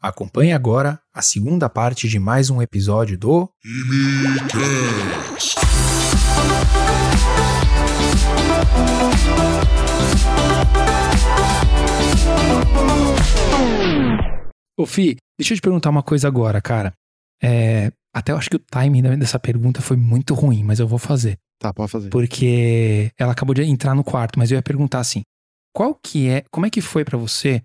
Acompanhe agora a segunda parte de mais um episódio do Imicast. Ô Fi, deixa eu te perguntar uma coisa agora, cara. É, até eu acho que o timing dessa pergunta foi muito ruim, mas eu vou fazer. Tá, pode fazer. Porque ela acabou de entrar no quarto, mas eu ia perguntar assim: qual que é, como é que foi para você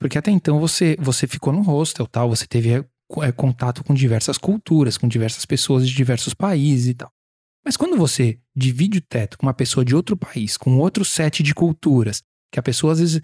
porque até então você, você ficou no hostel, tal, você teve é, contato com diversas culturas, com diversas pessoas de diversos países e tal. Mas quando você divide o teto com uma pessoa de outro país, com outro set de culturas, que a pessoa às vezes,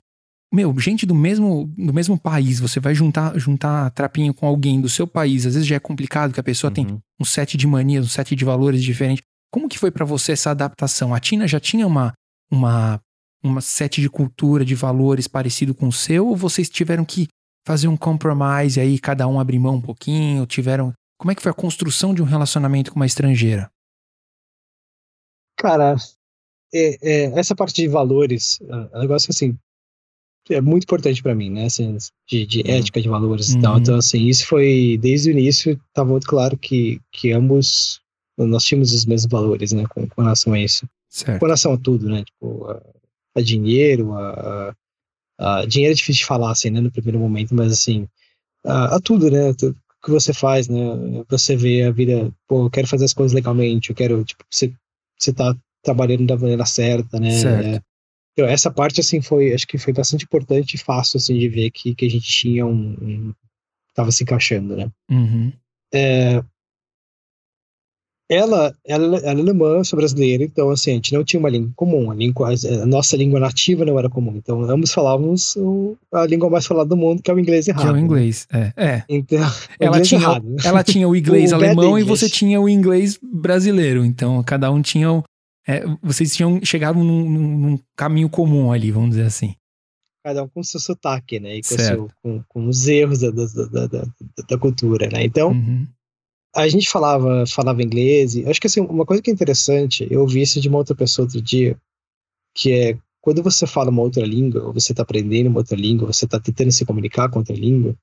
meu, gente do mesmo, do mesmo país, você vai juntar, juntar trapinho com alguém do seu país, às vezes já é complicado, que a pessoa uhum. tem um set de manias, um set de valores diferente. Como que foi para você essa adaptação? A Tina já tinha uma, uma uma set de cultura, de valores parecido com o seu, ou vocês tiveram que fazer um compromise aí, cada um abrir mão um pouquinho, tiveram... Como é que foi a construção de um relacionamento com uma estrangeira? Cara, é, é, essa parte de valores, é um negócio assim, é muito importante para mim, né? Assim, de, de uhum. ética, de valores uhum. e tal. Uhum. Então, assim, isso foi, desde o início, estava muito claro que, que ambos, nós tínhamos os mesmos valores, né? Com, com relação a isso. Certo. Com relação a tudo, né? Tipo, a dinheiro, a, a, a, dinheiro é difícil de falar assim, né, no primeiro momento, mas assim, a, a tudo, né, tudo que você faz, né, você vê a vida, pô, eu quero fazer as coisas legalmente, eu quero, tipo, você, você tá trabalhando da maneira certa, né, certo. É, então, essa parte, assim, foi, acho que foi bastante importante e fácil, assim, de ver que, que a gente tinha um, um tava se encaixando, né. Uhum. É, ela, ela, ela é alemã, eu sou brasileira, então assim, a gente não tinha uma língua comum, a, língua, a nossa língua nativa não era comum, então ambos falávamos a língua mais falada do mundo, que é o inglês errado. Que é o inglês, né? é. é. Então, ela, tinha, errado. ela tinha o inglês o alemão e você tinha o inglês brasileiro, então cada um tinha, é, vocês tinham, chegaram num, num, caminho comum ali, vamos dizer assim. Cada um com seu sotaque, né, e com, seu, com, com os erros da, da, da, da, cultura, né, então... Uhum a gente falava, falava inglês, e acho que assim, uma coisa que é interessante, eu ouvi isso de uma outra pessoa outro dia, que é quando você fala uma outra língua, ou você está aprendendo uma outra língua, você está tentando se comunicar com outra língua,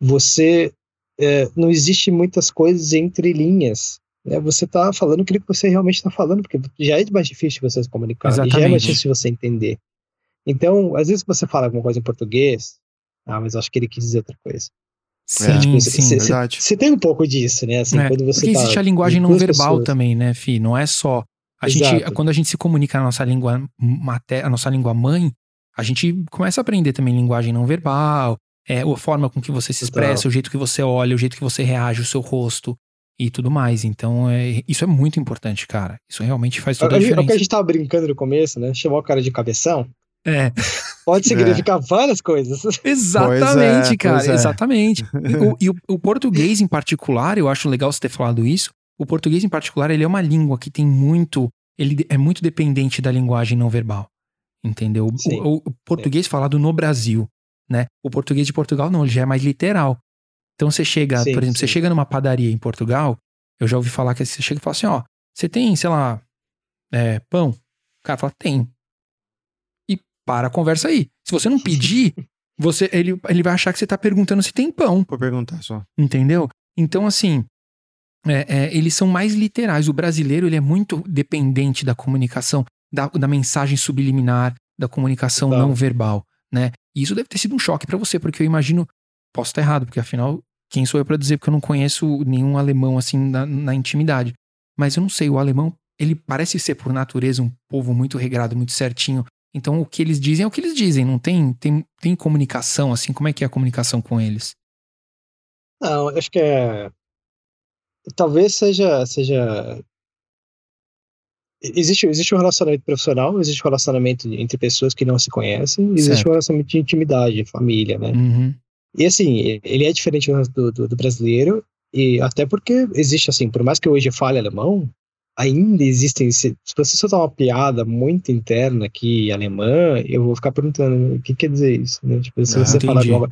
você é, não existe muitas coisas entre linhas. Né? Você está falando aquilo que você realmente está falando, porque já é mais difícil você se comunicar, já é mais difícil você entender. Então, às vezes você fala alguma coisa em português, ah, mas acho que ele quis dizer outra coisa. Sim, é, tipo, sim, cê, verdade. Você tem um pouco disso, né? Assim, é, quando você porque tá existe a linguagem não verbal pessoas. também, né, Fi? Não é só. A gente, quando a gente se comunica na nossa língua mater, a nossa língua mãe, a gente começa a aprender também linguagem não verbal, é, a forma com que você se expressa, Total. o jeito que você olha, o jeito que você reage, o seu rosto e tudo mais. Então, é, isso é muito importante, cara. Isso realmente faz toda a, a diferença. É o que a gente tava brincando no começo, né? Chamou o cara de cabeção. É. Pode significar é. várias coisas. Exatamente, é, cara, é. exatamente. E, o, e o, o, português em particular, eu acho legal você ter falado isso. O português em particular, ele é uma língua que tem muito, ele é muito dependente da linguagem não verbal. Entendeu? Sim, o, o, português sim. falado no Brasil, né? O português de Portugal não, ele já é mais literal. Então você chega, sim, por exemplo, você chega numa padaria em Portugal, eu já ouvi falar que você chega e fala assim, ó, você tem, sei lá, é, pão? O cara fala, tem para a conversa aí. Se você não pedir, você ele, ele vai achar que você está perguntando se tem pão. Por perguntar só. Entendeu? Então, assim, é, é, eles são mais literais. O brasileiro ele é muito dependente da comunicação, da, da mensagem subliminar, da comunicação não verbal, né? E isso deve ter sido um choque para você, porque eu imagino, posso estar errado, porque afinal, quem sou eu para dizer? Porque eu não conheço nenhum alemão assim na, na intimidade. Mas eu não sei, o alemão, ele parece ser por natureza um povo muito regrado, muito certinho, então o que eles dizem é o que eles dizem, não tem, tem, tem comunicação, assim, como é que é a comunicação com eles? Não, acho que é. Talvez seja. seja... Existe, existe um relacionamento profissional, existe um relacionamento entre pessoas que não se conhecem, existe certo. um relacionamento de intimidade, família, né? Uhum. E assim, ele é diferente do, do, do brasileiro, e até porque existe assim, por mais que eu hoje fale alemão, ainda existem. Se, se você soltar uma piada muito interna aqui, alemã, eu vou ficar perguntando o que quer dizer isso, né? Tipo, se ah, você falar de uma,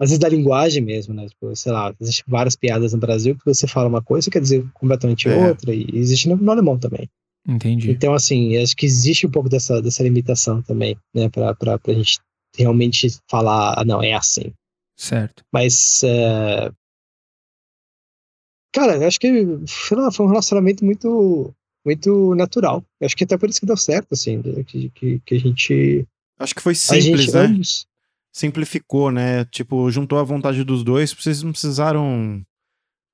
às vezes da linguagem mesmo, né? Tipo, sei lá, existem várias piadas no Brasil que você fala uma coisa quer dizer completamente é. outra, e existe no, no, alemão também. Entendi. Então, assim, acho que existe um pouco dessa, dessa limitação também, né? Pra, pra, pra gente realmente falar, ah, não, é assim. Certo. Mas, é... cara, eu acho que lá, foi um relacionamento muito, muito natural. Eu acho que até por isso que deu certo, assim, que, que, que a gente. Acho que foi simples, né? Ambos... Simplificou, né? Tipo, juntou a vontade dos dois, vocês não precisaram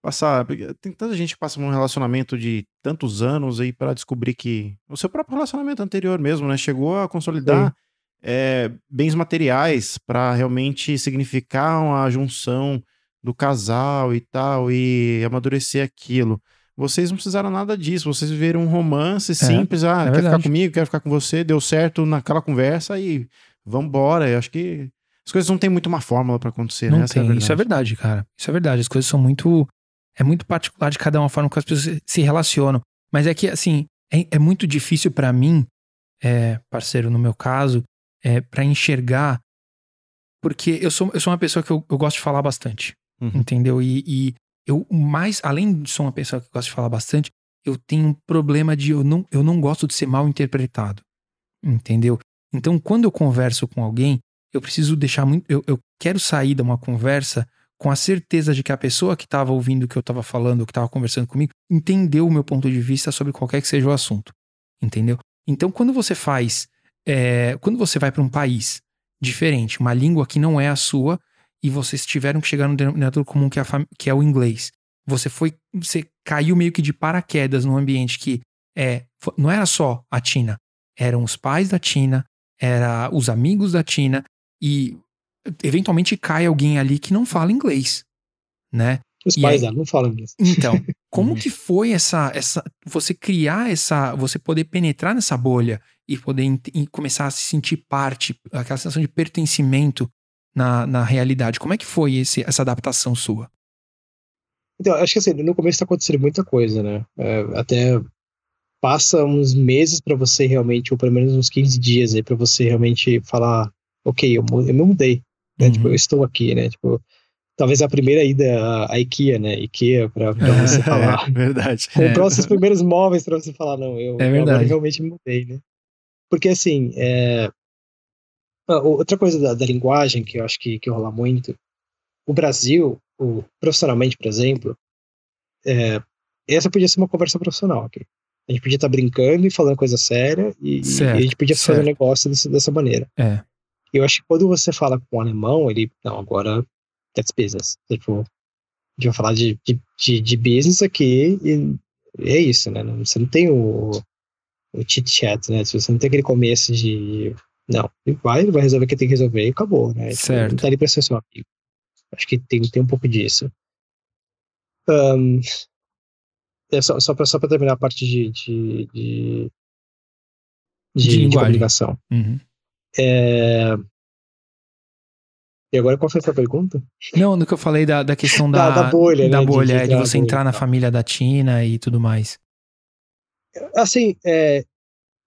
passar. Tem tanta gente que passa um relacionamento de tantos anos aí para descobrir que o seu próprio relacionamento anterior mesmo, né? Chegou a consolidar é, bens materiais para realmente significar uma junção do casal e tal e amadurecer aquilo. Vocês não precisaram nada disso, vocês viveram um romance é, simples, ah, é quer verdade. ficar comigo, quero ficar com você, deu certo naquela conversa e vambora. Eu acho que as coisas não tem muito uma fórmula para acontecer, não né? Tem. É isso é verdade, cara. Isso é verdade. As coisas são muito é muito particular de cada uma forma que as pessoas se relacionam. Mas é que, assim, é, é muito difícil para mim, é, parceiro, no meu caso, é, para enxergar, porque eu sou, eu sou uma pessoa que eu, eu gosto de falar bastante, uhum. entendeu? E, e, eu, mais, além de ser uma pessoa que gosta de falar bastante, eu tenho um problema de eu não, eu não gosto de ser mal interpretado, entendeu? Então, quando eu converso com alguém, eu preciso deixar muito. Eu, eu quero sair de uma conversa com a certeza de que a pessoa que estava ouvindo o que eu estava falando, que estava conversando comigo, entendeu o meu ponto de vista sobre qualquer que seja o assunto. Entendeu? Então, quando você faz. É, quando você vai para um país diferente, uma língua que não é a sua, e vocês tiveram que chegar no denominador comum que é, que é o inglês. Você foi. Você caiu meio que de paraquedas num ambiente que é, não era só a Tina, eram os pais da Tina, era os amigos da Tina, e eventualmente cai alguém ali que não fala inglês, né? Os e pais aí, não falam inglês. Então, como uhum. que foi essa, essa, você criar essa, você poder penetrar nessa bolha e poder e começar a se sentir parte, aquela sensação de pertencimento na, na realidade? Como é que foi esse, essa adaptação sua? Então, acho que assim, no começo está acontecendo muita coisa, né? É, até passa uns meses para você realmente, ou pelo menos uns 15 dias aí, para você realmente falar, ok, eu, eu me mudei. Né? Uhum. Tipo, eu estou aqui, né? Tipo, talvez a primeira ida à IKEA, né? IKEA, pra, pra é, você falar. É, verdade. Comprar é. os seus primeiros móveis pra você falar, não, eu, é agora realmente mudei, né? Porque, assim, é... outra coisa da, da, linguagem que eu acho que, que rola muito, o Brasil, o, profissionalmente, por exemplo, é, essa podia ser uma conversa profissional aqui. A gente podia estar brincando e falando coisa séria e, certo, e a gente podia certo. fazer um negócio dessa, dessa maneira. É. Eu acho que quando você fala com o alemão, ele, não, agora that's business. Tipo, a gente vai falar de, de, de, de business aqui e é isso, né? Você não tem o, o chit-chat, né? Você não tem aquele começo de. Não, ele vai, ele vai resolver o que tem que resolver e acabou, né? Tipo, certo. Não tá ali pra ser seu amigo. Acho que tem, tem um pouco disso. Um, é só, só, pra, só pra terminar a parte de, de, de, de, de, de comunicação. Uhum. É... E agora qual foi a sua pergunta? Não, no que eu falei da, da questão da, da, da bolha, da né? bolha, de, de, é, de você entrar na família da Tina e tudo mais. Assim, é,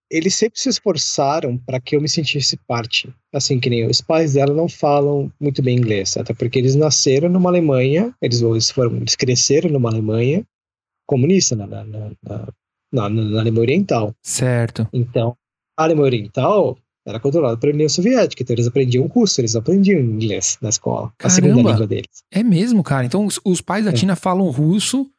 eles sempre se esforçaram para que eu me sentisse parte. Assim, que nem os pais dela não falam muito bem inglês, até porque eles nasceram numa Alemanha, eles, eles, foram, eles cresceram numa Alemanha comunista, na, na, na, na, Alemanha Oriental. Certo. Então, a Alemanha Oriental era controlado pela União Soviética, então eles aprendiam russo, eles aprendiam inglês na escola, Caramba, a segunda língua deles. É mesmo, cara. Então os, os pais da é. Tina falam russo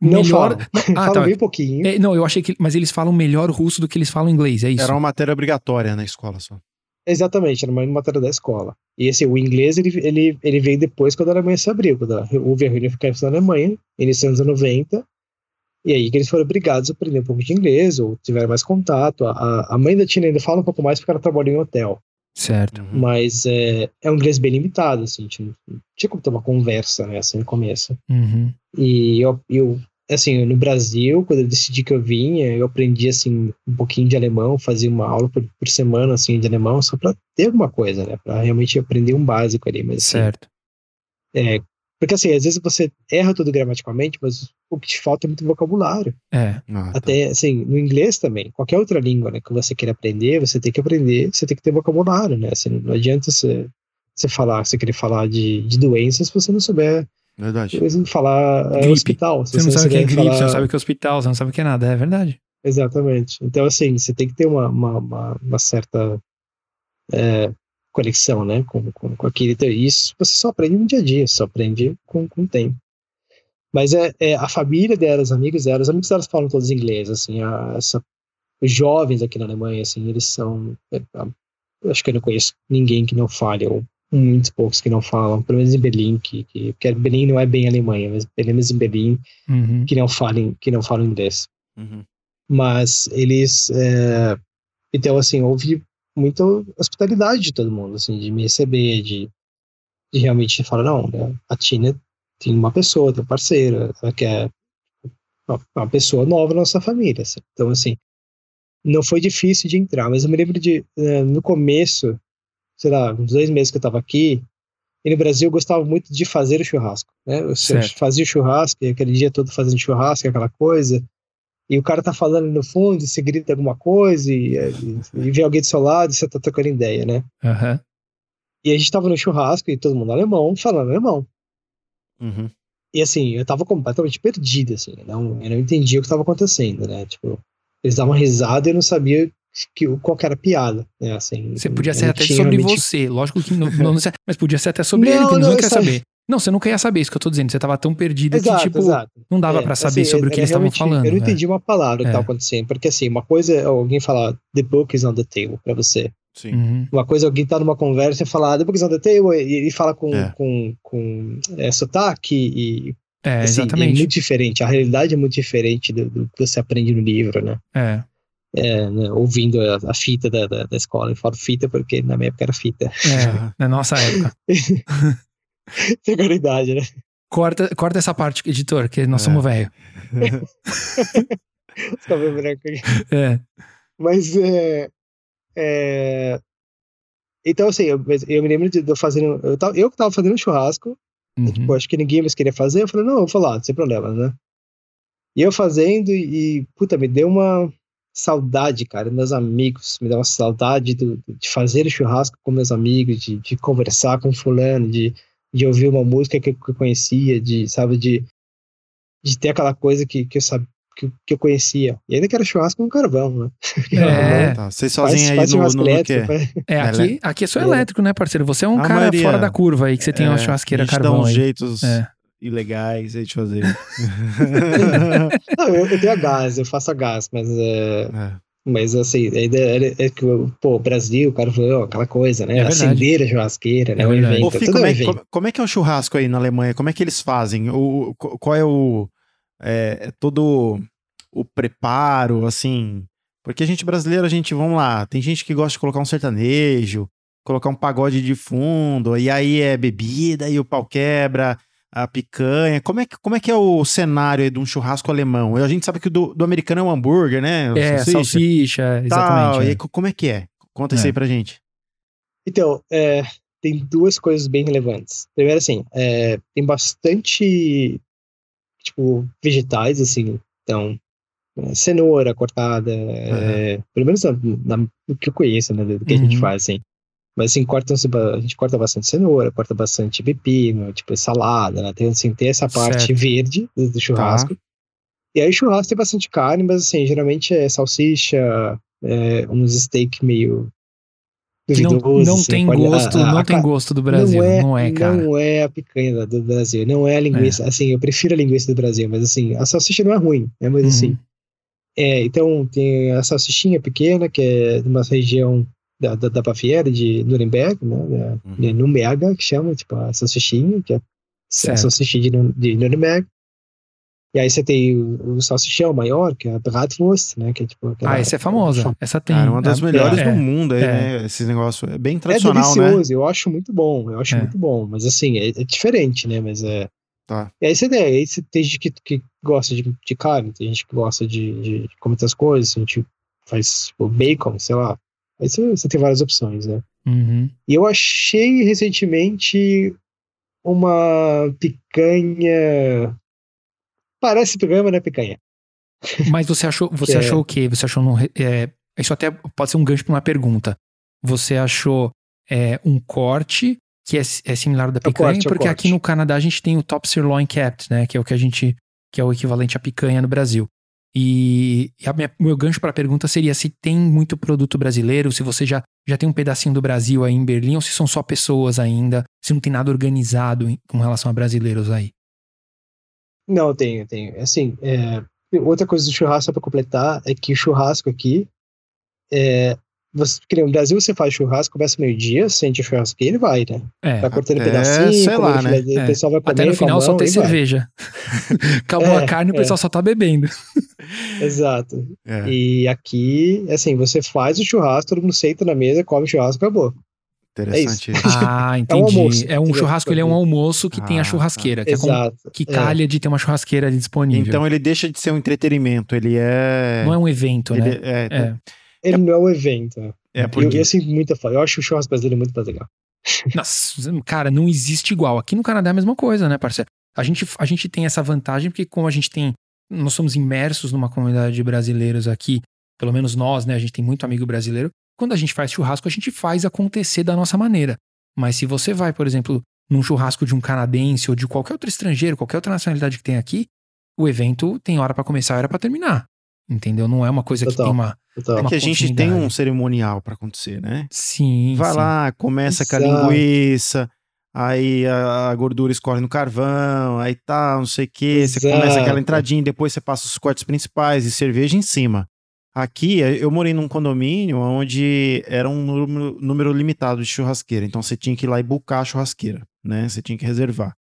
não melhor. Falam, não, ah, falam tá. bem pouquinho. É, não, eu achei que. Mas eles falam melhor russo do que eles falam inglês, é isso? Era uma matéria obrigatória na escola só. Exatamente, era uma matéria da escola. E esse, o inglês, ele, ele, ele veio depois quando a Alemanha se abriu, quando houve a reunificação da Alemanha, início dos anos 90, e aí que eles foram obrigados a aprender um pouco de inglês, ou tiveram mais contato. A, a mãe da Tina ainda fala um pouco mais porque ela trabalha em hotel. Certo. Uhum. Mas é, é um inglês bem limitado, assim, tinha, tinha como ter uma conversa, né, assim, no começo. Uhum. E eu, eu, assim, no Brasil, quando eu decidi que eu vinha, eu aprendi, assim, um pouquinho de alemão, fazia uma aula por, por semana, assim, de alemão, só pra ter alguma coisa, né, pra realmente aprender um básico ali, mas, assim, Certo. É, porque assim, às vezes você erra tudo gramaticalmente, mas o que te falta é muito vocabulário. É. Ah, tá. Até assim, no inglês também, qualquer outra língua né, que você queira aprender, você tem que aprender, você tem que ter vocabulário, né? Assim, não adianta você, você falar, você querer falar de, de doenças se você não souber. Verdade. Por falar é, hospital. Você, você, não sabe o que é gripe, falar... você não sabe o que é hospital, você não sabe o que é nada, é verdade. Exatamente. Então, assim, você tem que ter uma, uma, uma, uma certa. É, conexão, né, com, com, com aquilo. Então, isso você só aprende no dia a dia, só aprende com, com o tempo. Mas é, é, a família delas, os amigos delas, os amigos delas falam todos inglês, assim, a, essa, os jovens aqui na Alemanha, assim, eles são, é, acho que eu não conheço ninguém que não fale, ou muitos poucos que não falam, pelo menos em Berlim, que, que, que Berlim não é bem Alemanha, mas pelo menos em Berlim, uhum. que não falam, que não falam inglês. Uhum. Mas eles, é, então assim, houve muita hospitalidade de todo mundo, assim, de me receber, de, de realmente falar, não, né, a Tina tem uma pessoa, tem um parceiro, ela quer uma pessoa nova na nossa família. Assim. Então, assim, não foi difícil de entrar, mas eu me lembro de, uh, no começo, sei lá, uns dois meses que eu estava aqui, e no Brasil eu gostava muito de fazer o churrasco, né? Eu certo. fazia o churrasco, e aquele dia todo fazendo churrasco, aquela coisa, e o cara tá falando no fundo, e você grita alguma coisa, e, e, e vê alguém do seu lado, e você tá trocando ideia, né? Uhum. E a gente tava no churrasco, e todo mundo alemão, falando alemão. Uhum. E assim, eu tava completamente perdido, assim, não, eu não entendia o que tava acontecendo, né? Tipo, eles davam risada e eu não sabia que, qual que era a piada, né? Assim, você podia ser até sobre realmente... você, lógico que não, não, mas podia ser até sobre não, ele, que não, não quer saber. Não, você nunca ia saber isso que eu tô dizendo. Você tava tão perdido exato, que, tipo, exato. não dava é, para saber assim, sobre o que eles estavam falando. Eu não entendi uma palavra que é. tava acontecendo. Porque, assim, uma coisa é alguém falar the book is on the table pra você. Sim. Uhum. Uma coisa é alguém tá numa conversa e falar the book is on the table e ele fala com, é. com, com é, sotaque e. É, assim, exatamente. É muito diferente. A realidade é muito diferente do, do que você aprende no livro, né? É. É, né, ouvindo a, a fita da, da, da, escola. Eu falo fita porque na minha época era fita. É, na nossa época. Seguridade, né? Corta, corta essa parte, editor, que nós é. somos velho. Cabelo branco aqui. É. Mas é, é. Então, assim, eu, eu me lembro de, eu fazendo. Eu, tava, eu que tava fazendo um churrasco. Uhum. Tipo, acho que ninguém mais queria fazer. Eu falei, não, eu vou falar, sem problema, né? E eu fazendo e, puta, me deu uma saudade, cara, meus amigos, me deu uma saudade do, de fazer churrasco com meus amigos, de, de conversar com fulano, de, de ouvir uma música que, eu conhecia, de, sabe, de, de ter aquela coisa que, que eu sabia, que, que eu conhecia. E ainda que era churrasco com carvão, né? É. Tá, vocês sozinhos aí no, no, no quê? É, aqui, aqui é só elétrico, né, parceiro? Você é um a cara maioria, fora da curva aí, que você tem uma é, churrasqueira carvão dá uns aí. jeitos é. ilegais aí de fazer. Não, eu, eu tenho a gás, eu faço a gás, mas é... é. Mas assim, ainda é, é que, pô, Brasil, carvão, aquela coisa, né? É Acender a churrasqueira, né? É o evento. Ô, Fih, como, é, como, como, é que é o churrasco aí na Alemanha? Como é que eles fazem? O, qual é o. É, todo o preparo, assim. Porque a gente brasileiro, a gente, vamos lá, tem gente que gosta de colocar um sertanejo, colocar um pagode de fundo, e aí é bebida, e o pau quebra a picanha. Como é que, como é, que é o cenário de um churrasco alemão? A gente sabe que o do, do americano é um hambúrguer, né? É, salsicha, salsicha exatamente. É. E como é que é? Conta é. isso aí pra gente. Então, é, tem duas coisas bem relevantes. Primeiro, assim, é, tem bastante, tipo, vegetais, assim. Então, é, cenoura cortada, uhum. pelo menos na, na, no que eu conheço, né, do que uhum. a gente uhum. faz, assim. Mas assim, corta, a gente corta bastante cenoura, corta bastante pepino, tipo salada, né? Tem, assim, tem essa parte certo. verde do, do churrasco. Tá. E aí churrasco tem bastante carne, mas assim, geralmente é salsicha, é, uns steak meio. Não, não assim, tem gosto, a, a, não tem gosto do Brasil, não é, não é, cara. Não é a picanha do Brasil, não é a linguiça, é. assim, eu prefiro a linguiça do Brasil, mas assim, a salsicha não é ruim, né? Mas assim, uhum. assim, é, então tem a salsichinha pequena, que é de uma região da, da, da Baviera, de Nuremberg, né? uhum. De Nuremberg, que chama, tipo, a salsichinha, que é certo. a salsichinha de, de Nuremberg. E aí você tem o, o salsichão maior, que é a Bratwurst, né? Que é tipo aquela, ah, essa é famosa. Essa tem. Cara, uma das é, melhores é, do mundo aí, é. né? Esse negócio é bem tradicional, é delicioso, né? eu acho muito bom, eu acho é. muito bom. Mas assim, é, é, diferente, né? Mas é... Tá. E aí você tem, aí você tem gente que, que gosta de, de carne, tem gente que gosta de, de, de comer outras coisas, a gente faz tipo, bacon, sei lá. Aí você, tem várias opções, né? Uhum. E eu achei recentemente uma picanha. Parece picanha, mas não é picanha. Mas você achou, você é... achou o quê? Você achou no, é, isso até pode ser um gancho para uma pergunta. Você achou é, um corte que é, é similar da picanha? Corte, porque aqui no Canadá a gente tem o top sirloin capped, né? Que é o que a gente que é o equivalente à picanha no Brasil. E, e o meu gancho para a pergunta seria se tem muito produto brasileiro, se você já, já tem um pedacinho do Brasil aí em Berlim, ou se são só pessoas ainda, se não tem nada organizado em, com relação a brasileiros aí. Não, tenho, tenho. Assim, é, outra coisa do churrasco para completar é que o churrasco aqui é, você, no Brasil você faz churrasco, começa meio-dia, sente o churrasco e ele vai, né? É, vai cortando até, pedacinho, sei lá, né? o é. pessoal vai comer, Até no final mão, só tem cerveja. Acabou é, a carne, o pessoal é. só tá bebendo. Exato. É. E aqui, assim, você faz o churrasco, todo mundo senta na mesa, come o churrasco, acabou. Interessante. É ah, entendi. É um, almoço, é um churrasco, ele é um almoço que ah, tem a ah, churrasqueira, que, Exato. É que calha de ter uma churrasqueira disponível. Então ele deixa de ser um entretenimento, ele é. Não é um evento, ele né? É, é. Ele é... não é um evento. É porque... eu, eu sinto muita falta. Eu acho o churrasco brasileiro muito mais legal. Nossa, cara, não existe igual. Aqui no Canadá é a mesma coisa, né, parceiro? A gente, a gente tem essa vantagem porque como a gente tem... Nós somos imersos numa comunidade de brasileiros aqui, pelo menos nós, né? A gente tem muito amigo brasileiro. Quando a gente faz churrasco, a gente faz acontecer da nossa maneira. Mas se você vai, por exemplo, num churrasco de um canadense ou de qualquer outro estrangeiro, qualquer outra nacionalidade que tem aqui, o evento tem hora para começar e hora para terminar. Entendeu? Não é uma coisa Total. que tem uma. Total. É que a gente tem um cerimonial para acontecer, né? Sim. Vai sim. lá, começa Exato. com a linguiça, aí a gordura escorre no carvão, aí tá, não sei o que, você começa aquela entradinha, depois você passa os cortes principais e cerveja em cima. Aqui, eu morei num condomínio onde era um número, número limitado de churrasqueira, então você tinha que ir lá e bucar a churrasqueira, né? Você tinha que reservar.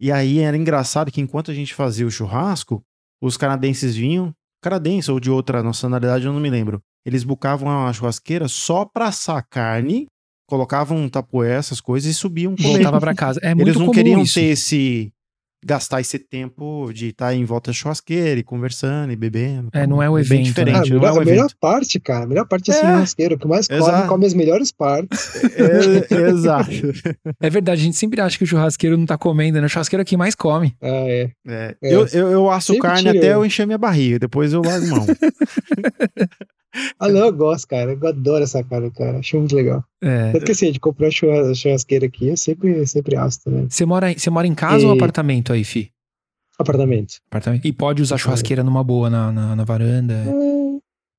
E aí era engraçado que enquanto a gente fazia o churrasco, os canadenses vinham, canadense ou de outra nacionalidade, eu não me lembro. Eles bucavam a churrasqueira só pra assar carne, colocavam um tapoé, essas coisas e subiam. Voltava pra casa. É muito Eles não queriam isso. ter esse gastar esse tempo de estar tá em volta da churrasqueira e conversando e bebendo. É, não é o é evento. Bem diferente, né? não a, é a melhor parte, cara, a melhor parte é, é churrasqueira. O que mais come, Exato. come as melhores partes. É, é, exato. É verdade, a gente sempre acha que o churrasqueiro não tá comendo, né? O churrasqueiro é quem mais come. Ah, é. é. Eu, eu, eu asso sempre carne até eu encher minha barriga, depois eu largo mão. Ah, não, eu gosto, cara. Eu adoro essa cara, cara. Acho muito legal. É. Tanto que assim, a gente comprou a churrasqueira aqui, é sempre, sempre aço também. Você mora, você mora em casa e... ou apartamento aí, Fi? Apartamento. Apartamento. E pode usar churrasqueira numa boa na, na, na varanda.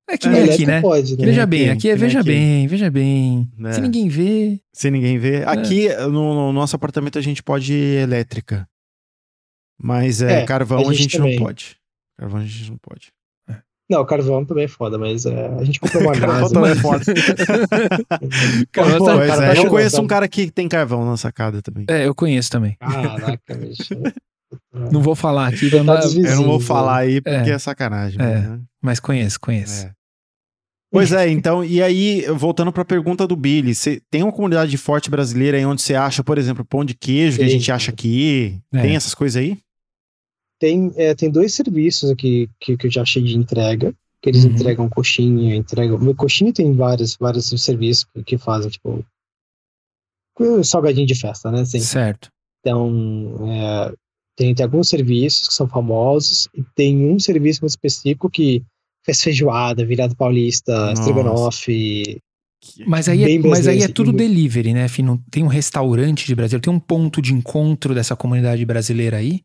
É, é que nem é, aqui, né? Pode, né? Veja bem, aqui é veja aqui. bem, veja bem. É. Se ninguém vê. Se ninguém vê. É. Aqui, no, no, nosso apartamento, a gente pode ir elétrica. Mas é, é carvão a gente, a gente não pode. Carvão a gente não pode. Não, carvão também é foda, mas é, a gente comprou uma carvão também é foda. carvão, Pô, tá, cara, é, eu conheço um cara que tem carvão na sacada também. É, eu conheço também. Caraca, bicho. Não vou falar aqui. Tá eu não vou falar aí porque é, é sacanagem. É, né? Mas conheço, conheço. É. Pois é, então, e aí, voltando para a pergunta do Billy, você tem uma comunidade forte brasileira aí onde você acha, por exemplo, pão de queijo que a gente acha aqui? É. Tem essas coisas aí? Tem, é, tem dois serviços aqui que, que eu já achei de entrega, que eles uhum. entregam coxinha, entregam. Meu coxinha tem vários, vários serviços que, que fazem, tipo, salgadinho de festa, né? Assim. Certo. Então, é, tem, tem alguns serviços que são famosos e tem um serviço muito específico que faz feijoada, virado paulista, estrogonofe. Mas aí, é, mas aí é tudo delivery, né, Fih? tem um restaurante de Brasil, tem um ponto de encontro dessa comunidade brasileira aí?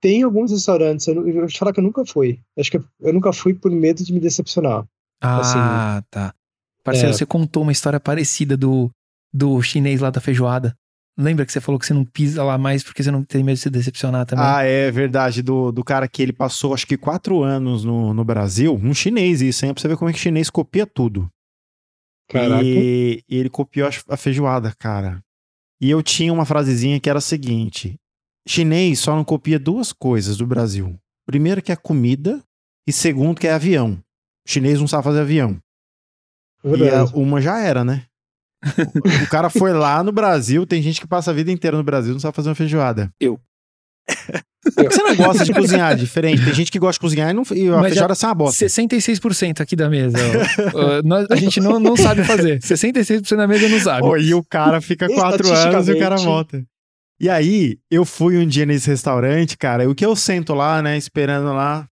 Tem alguns restaurantes, eu, eu vou te falar que eu nunca fui. Acho que eu, eu nunca fui por medo de me decepcionar. Ah, assim, tá. Parceiro, é. você contou uma história parecida do, do chinês lá da feijoada. Lembra que você falou que você não pisa lá mais porque você não tem medo de se decepcionar também? Ah, é verdade. Do, do cara que ele passou acho que quatro anos no, no Brasil. Um chinês, isso, hein? Pra você ver como é que chinês copia tudo. Caraca. E, e ele copiou a feijoada, cara. E eu tinha uma frasezinha que era a seguinte: chinês só não copia duas coisas do Brasil. Primeiro que é comida e segundo que é avião. O chinês não sabe fazer avião. Verdade. E a, uma já era, né? o cara foi lá no Brasil, tem gente que passa a vida inteira no Brasil não sabe fazer uma feijoada. Eu. Você não gosta de cozinhar diferente? Tem gente que gosta de cozinhar e, não, e a Mas feijoada é uma bosta. 66% aqui da mesa. Ó, nós, a gente não, não sabe fazer. 66% da mesa não sabe. Oh, e o cara fica quatro anos e o cara volta. E aí, eu fui um dia nesse restaurante, cara, o que eu sento lá, né, esperando lá,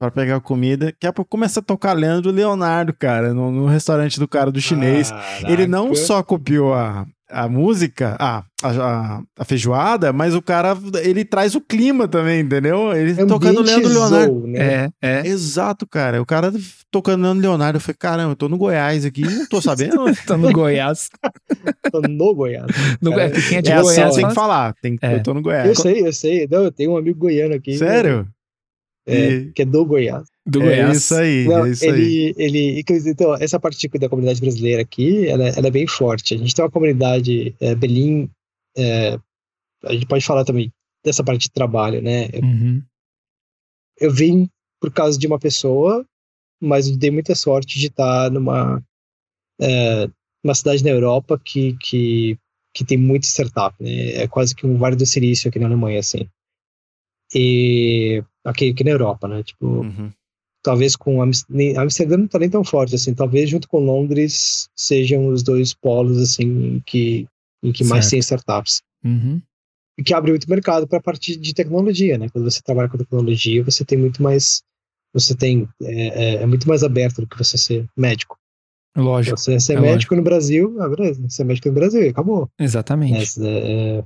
para pegar comida. Daqui a pouco começa a tocar Leandro Leonardo, cara, no, no restaurante do cara do chinês. Caraca. Ele não só copiou a, a música, a, a, a, feijoada, mas o cara, ele traz o clima também, entendeu? Ele tocando Leandro Leonardo. Né? É, é. Exato, cara. O cara tocando Leandro Leonardo, eu falei, caramba, eu tô no Goiás aqui, não tô sabendo. tô no Goiás. tô no Goiás. No, é, quem é de é Goiás, assim, tem que falar. Tem, é. Eu tô no Goiás. Eu sei, eu sei. Não, eu tenho um amigo goiano aqui. Sério? É, e... Que é do Goiás. Do é Goiás. isso aí, Não, é isso ele, aí. Ele, então, essa parte da comunidade brasileira aqui, ela, ela, é bem forte. A gente tem uma comunidade, é, Belim, é, a gente pode falar também dessa parte de trabalho, né? Uhum. Eu vim por causa de uma pessoa, mas eu dei muita sorte de estar numa é, uma cidade na Europa que, que, que tem muita startup, né? É quase que um Vale do Silício aqui na Alemanha, assim. E aqui, aqui na Europa, né? Tipo, uhum talvez com Amsterdã não está nem tão forte assim, talvez junto com Londres sejam os dois polos assim em que em que mais tem startups. Uhum. E que abre muito mercado para a parte de tecnologia, né? Quando você trabalha com tecnologia, você tem muito mais você tem é, é, é muito mais aberto do que você ser médico. Lógico. Você ser é médico lógico. no Brasil, ah, beleza, ser médico no Brasil, acabou. Exatamente. É, é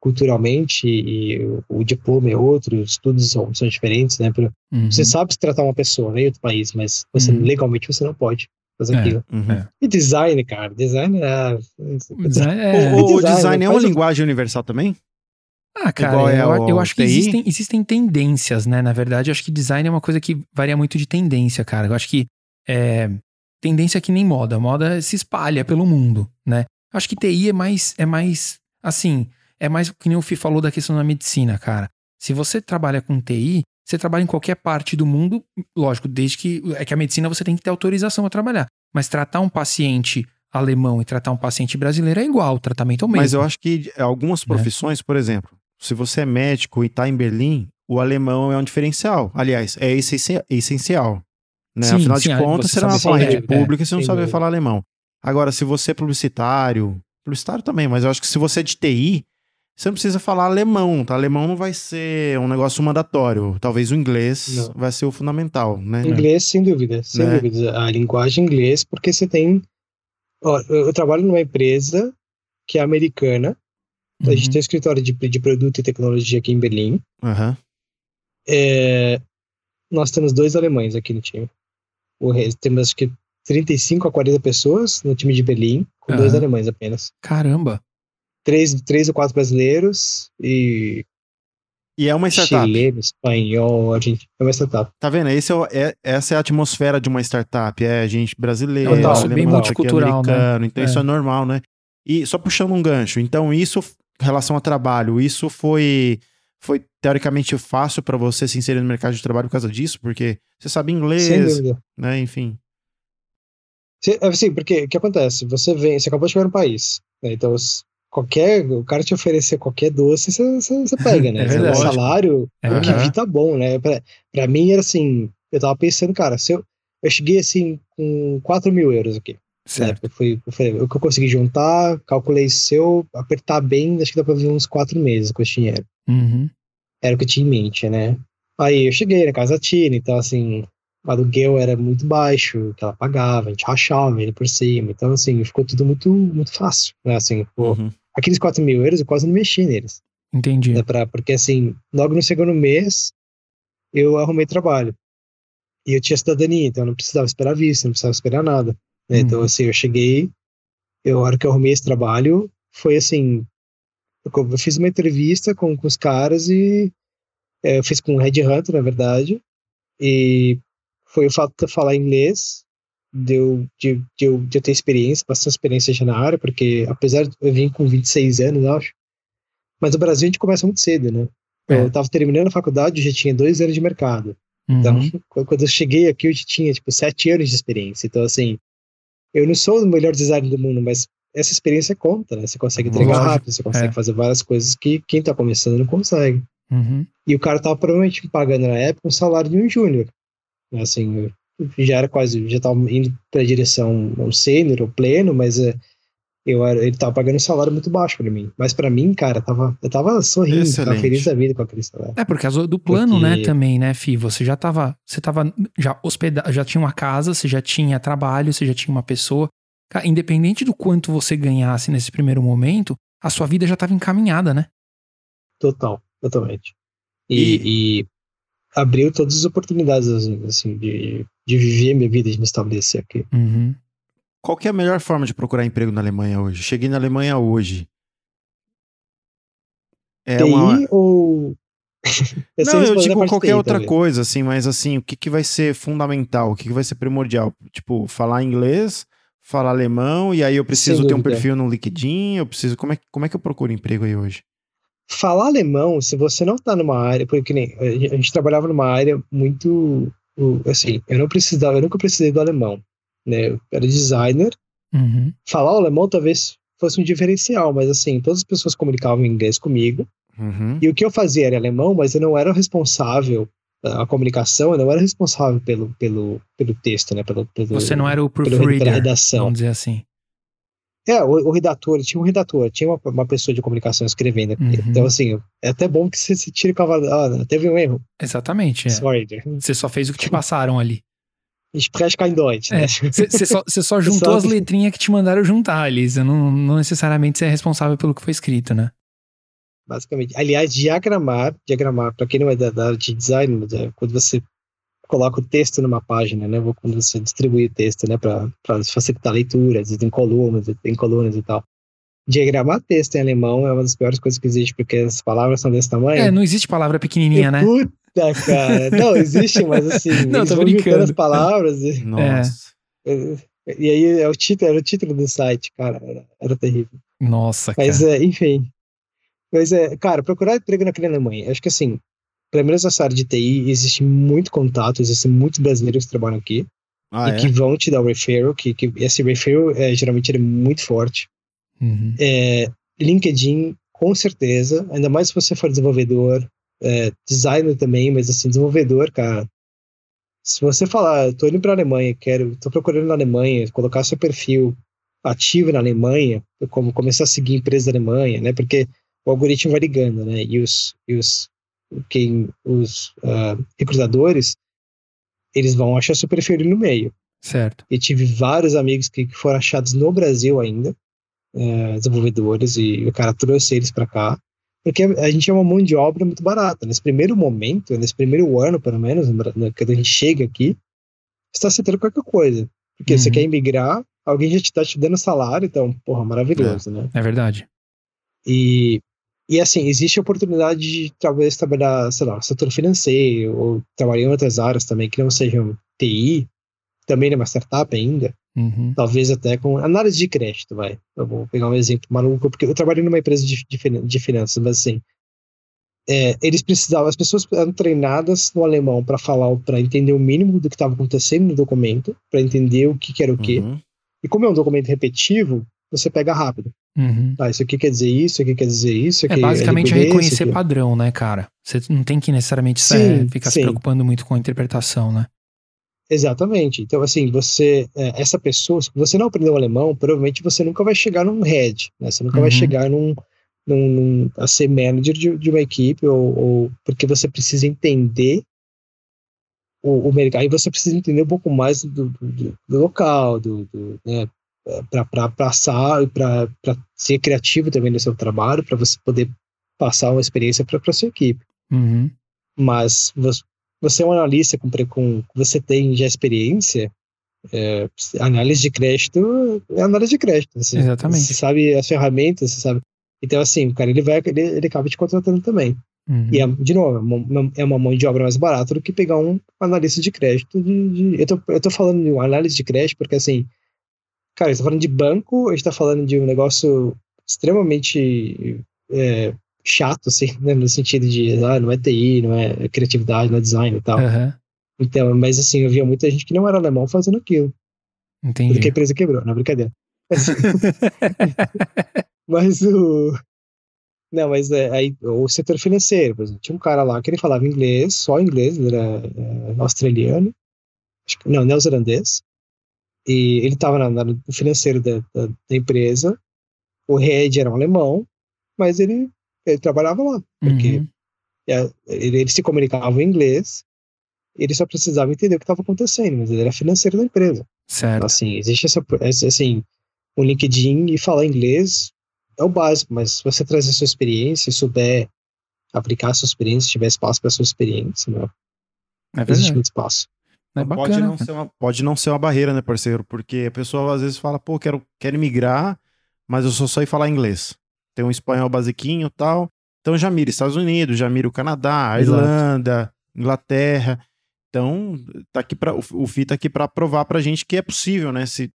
culturalmente e o diploma é outro, os estudos são, são diferentes, né? Pra, uhum. Você sabe se tratar uma pessoa né, em outro país, mas você, uhum. legalmente você não pode fazer é, aquilo. Uhum. E design, cara, design é... Design é... O, o design é uma linguagem universal também? Ah, cara, é eu, eu, acho que existem, existem tendências, né? Na verdade, eu acho que design é uma coisa que varia muito de tendência, cara. Eu acho que é, tendência é que nem moda. Moda se espalha pelo mundo, né? Eu acho que TI é mais, é mais assim, é mais que nem o Fih falou da questão da medicina, cara. Se você trabalha com TI, você trabalha em qualquer parte do mundo, lógico, desde que. É que a medicina você tem que ter autorização a trabalhar. Mas tratar um paciente alemão e tratar um paciente brasileiro é igual, o tratamento é o mesmo. Mas eu acho que algumas né? profissões, é. por exemplo, se você é médico e está em Berlim, o alemão é um diferencial. Aliás, é essencial. Né? Sim, Afinal sim, de contas, você não vai falar rede é, pública, é, você não sabe falar alemão. Agora, se você é publicitário, publicitário também, mas eu acho que se você é de TI, você não precisa falar alemão, tá? Alemão não vai ser um negócio mandatório. Talvez o inglês não. vai ser o fundamental, né? Inglês, sem dúvida. Sem né? dúvida. A linguagem inglês, porque você tem. Ó, eu trabalho numa empresa que é americana. Uhum. A gente uhum. tem um escritório de, de produto e tecnologia aqui em Berlim. Uhum. É, nós temos dois alemães aqui no time. O resto, temos acho que 35 a 40 pessoas no time de Berlim, com uhum. dois alemães apenas. Caramba! Três, três ou quatro brasileiros e. E é uma startup. Chileno, espanhol, a gente é uma startup. Tá vendo? Esse é, é, essa é a atmosfera de uma startup. É gente brasileira, é um bem multicultural, americano. Né? Então é. isso é normal, né? E só puxando um gancho. Então isso, em relação ao trabalho, isso foi foi teoricamente fácil para você se inserir no mercado de trabalho por causa disso, porque você sabe inglês, né? Enfim. Sim, porque o que acontece? Você vem, você acabou de chegar no país, né? então qualquer, o cara te oferecer qualquer doce, você, pega, né? É o salário, é o que vi tá bom, né? Pra, pra mim era assim, eu tava pensando, cara, se eu, eu cheguei assim com 4 mil euros aqui. Certo. Né? Foi, foi, o que eu consegui juntar, calculei se eu apertar bem, acho que dá pra viver uns 4 meses com esse dinheiro. Uhum. Era o que eu tinha em mente, né? Aí eu cheguei na casa da Tina, então assim, o aluguel era muito baixo, que ela pagava, a gente rachava ele por cima. Então, assim, ficou tudo muito, muito fácil, né? Assim, pô, uhum aqueles 4 mil euros eu quase não mexi neles. Entendi. Né, pra, porque assim, logo no segundo mês eu arrumei trabalho. E eu tinha cidadania, então eu não precisava esperar visto, não precisava esperar nada. Né? Uhum. Então, assim, eu cheguei, eu, a hora que eu arrumei esse trabalho, foi assim, eu, fiz uma entrevista com, com os caras e é, eu fiz com um Hunter, na verdade, e foi o fato de eu falar inglês de eu, de, de, eu, de eu ter experiência, bastante experiência já na área, porque apesar de eu vir com 26 anos, acho, mas no Brasil a gente começa muito cedo, né? É. Eu estava terminando a faculdade, eu já tinha dois anos de mercado. Então, uhum. Então, quando eu cheguei aqui, eu já tinha, tipo, sete anos de experiência. Então, assim, eu não sou o melhor designer do mundo, mas essa experiência conta, né? Você consegue entregar Lógico. rápido, você consegue é. fazer várias coisas que quem está começando não consegue. Uhum. E o cara tava provavelmente me pagando na época um salário de um júnior. Assim, já era quase, já estava indo para a direção um sênior ou pleno, mas é, eu era, ele tava pagando um salário muito baixo para mim. Mas para mim, cara, tava, eu tava sorrindo, Excelente. tava feliz da vida com aquele salário. É, por causa do plano, né, Porque... né, também, né, Fi? Você já tava, você tava já hospedado, já tinha uma casa, você já tinha trabalho, você já tinha uma pessoa. independente do quanto você ganhasse nesse primeiro momento, a sua vida já estava encaminhada, né? Total, totalmente. E, e... e, abriu todas as oportunidades, assim, assim, de, de viver minha vida, de me estabelecer aqui. Uhum. Qual que é a melhor forma de procurar emprego na Alemanha hoje? Cheguei na Alemanha hoje. É TI uma... ou não, eu digo qualquer outra também. coisa, assim, mas assim, o que, que vai ser fundamental? O que, que vai ser primordial? Tipo, falar inglês, falar alemão, e aí eu preciso ter um perfil no LinkedIn, eu preciso. Como é, como é que eu procuro emprego aí hoje? Falar alemão, se você não tá numa área, porque nem, a gente trabalhava numa área muito. Assim, eu não precisava, eu nunca precisei do alemão. Né? Eu era designer. Uhum. Falar o alemão talvez fosse um diferencial, mas assim, todas as pessoas comunicavam em inglês comigo. Uhum. E o que eu fazia era alemão, mas eu não era responsável a comunicação, eu não era responsável pelo, pelo, pelo texto, né? Pelo, pelo, Você não era o proofreader, redação. vamos dizer assim. É, o, o, redator, tinha um redator, tinha uma, uma pessoa de comunicação escrevendo. Uhum. Então, assim, é até bom que você se tire com a... Ah, teve um erro. Exatamente. É. Sorry. Você só fez o que te passaram ali. Spreche kein Deutsch, né? Você é, só, só juntou as letrinhas que te mandaram juntar, Lisa. Não, não necessariamente você é responsável pelo que foi escrito, né? basicamente. Aliás, diagramar, diagramar, para quem não é da, da área de design, é quando você coloca o texto numa página, né? Quando você distribui o texto, né? Para facilitar a leitura, tem colunas, tem colunas e tal. Diagramar texto em alemão é uma das piores coisas que existe, porque as palavras são desse tamanho. É, não existe palavra pequenininha, e, né? Puta, cara. Não, existe, mas assim, não, tô brincando. as palavras. E, Nossa. É, e aí é o título, era o título do site, cara. Era, era terrível. Nossa, mas, cara. Mas, é, enfim. Mas é, cara, procurar emprego naquela Alemanha, acho que assim, pelo menos nessa área de TI, existe muito contato, existem muitos brasileiros que trabalham aqui ah, e é? que vão te dar o referral, que, que esse referral é, geralmente é muito forte. Uhum. É, LinkedIn, com certeza, ainda mais se você for desenvolvedor, é, designer também, mas assim, desenvolvedor, cara. Se você falar, tô indo para a Alemanha, quero, tô procurando na Alemanha, colocar seu perfil ativo na Alemanha, como começar a seguir empresas da Alemanha, né? Porque o algoritmo vai ligando, né? E os, e os, quem, os uh, recrutadores, eles vão achar seu perfil no meio. Certo. E tive vários amigos que, que foram achados no Brasil ainda, uh, desenvolvedores, e o cara trouxe eles para cá, porque a gente é uma mão de obra muito barata. Nesse primeiro momento, nesse primeiro ano, pelo menos, quando a gente chega aqui, você está aceitando qualquer coisa. Porque uhum. você quer imigrar, alguém já está te dando salário, então, porra, maravilhoso, é, né? É verdade. E e assim, existe a oportunidade de talvez trabalhar, sei lá, setor financeiro, ou trabalhar em outras áreas também que não sejam TI, também numa startup ainda. Uhum. Talvez até com análise de crédito, vai. Eu vou pegar um exemplo maluco, porque eu trabalhei numa empresa de, de, de finanças, mas assim, é, eles precisavam, as pessoas eram treinadas no alemão para falar, para entender o mínimo do que estava acontecendo no documento, para entender o que, que era o que. Uhum. E como é um documento repetitivo, você pega rápido. Uhum. Ah, isso aqui quer dizer isso, isso aqui quer dizer isso. é basicamente é reconhecer padrão, né, cara? Você não tem que necessariamente sim, ficar sim. se preocupando muito com a interpretação, né? Exatamente. Então, assim, você, é, essa pessoa, se você não aprendeu alemão, provavelmente você nunca vai chegar num head, né? Você nunca uhum. vai chegar num, num, num, a ser manager de, de uma equipe, ou, ou, porque você precisa entender o, o mercado. Aí você precisa entender um pouco mais do, do, do local, do, do né? Para passar, para ser criativo também no seu trabalho, para você poder passar uma experiência para sua equipe. Uhum. Mas você, é um analista com, com você tem já experiência, é, análise de crédito é análise de crédito. Você, Exatamente. Você sabe as ferramentas, você sabe. Então, assim, o cara ele vai, ele, ele acaba te contratando também. Uhum. E, é, de novo, é uma, é uma mão de obra mais barata do que pegar um analista de crédito. De, de, eu, tô, eu tô falando de um análise de crédito porque, assim, Cara, a gente tá falando de banco, a gente tá falando de um negócio extremamente é, chato, assim, né? No sentido de, ah, não é TI, não é criatividade, não é design e tal. Uhum. Então, mas assim, eu via muita gente que não era alemão fazendo aquilo. Entendi. Porque a empresa quebrou, não é brincadeira. mas o. Não, mas é, aí o setor financeiro, por exemplo, tinha um cara lá que ele falava inglês, só inglês, ele era é, australiano, acho que, não, neozelandês, e ele estava no financeiro da, da, da, empresa, o head era um alemão, mas ele, ele trabalhava lá, porque uhum. É, ele, ele, se comunicava em inglês, ele só precisava entender o que estava acontecendo, mas ele era financeiro da empresa. Certo. Então, assim, existe essa, assim, um LinkedIn e falar inglês é o básico, mas se você trazer sua experiência, souber aplicar a sua experiência, tiver espaço para sua experiência, né? É existe muito espaço. É bacana, pode, não ser uma, pode não ser uma barreira, né, parceiro? Porque a pessoa às vezes fala, pô, quero, quero migrar, mas eu só sei falar inglês. Tem um espanhol basiquinho e tal. Então já mira Estados Unidos, já mira o Canadá, a Irlanda, Inglaterra. Então, tá aqui pra, o, FI tá aqui para provar pra gente que é possível, né? Se,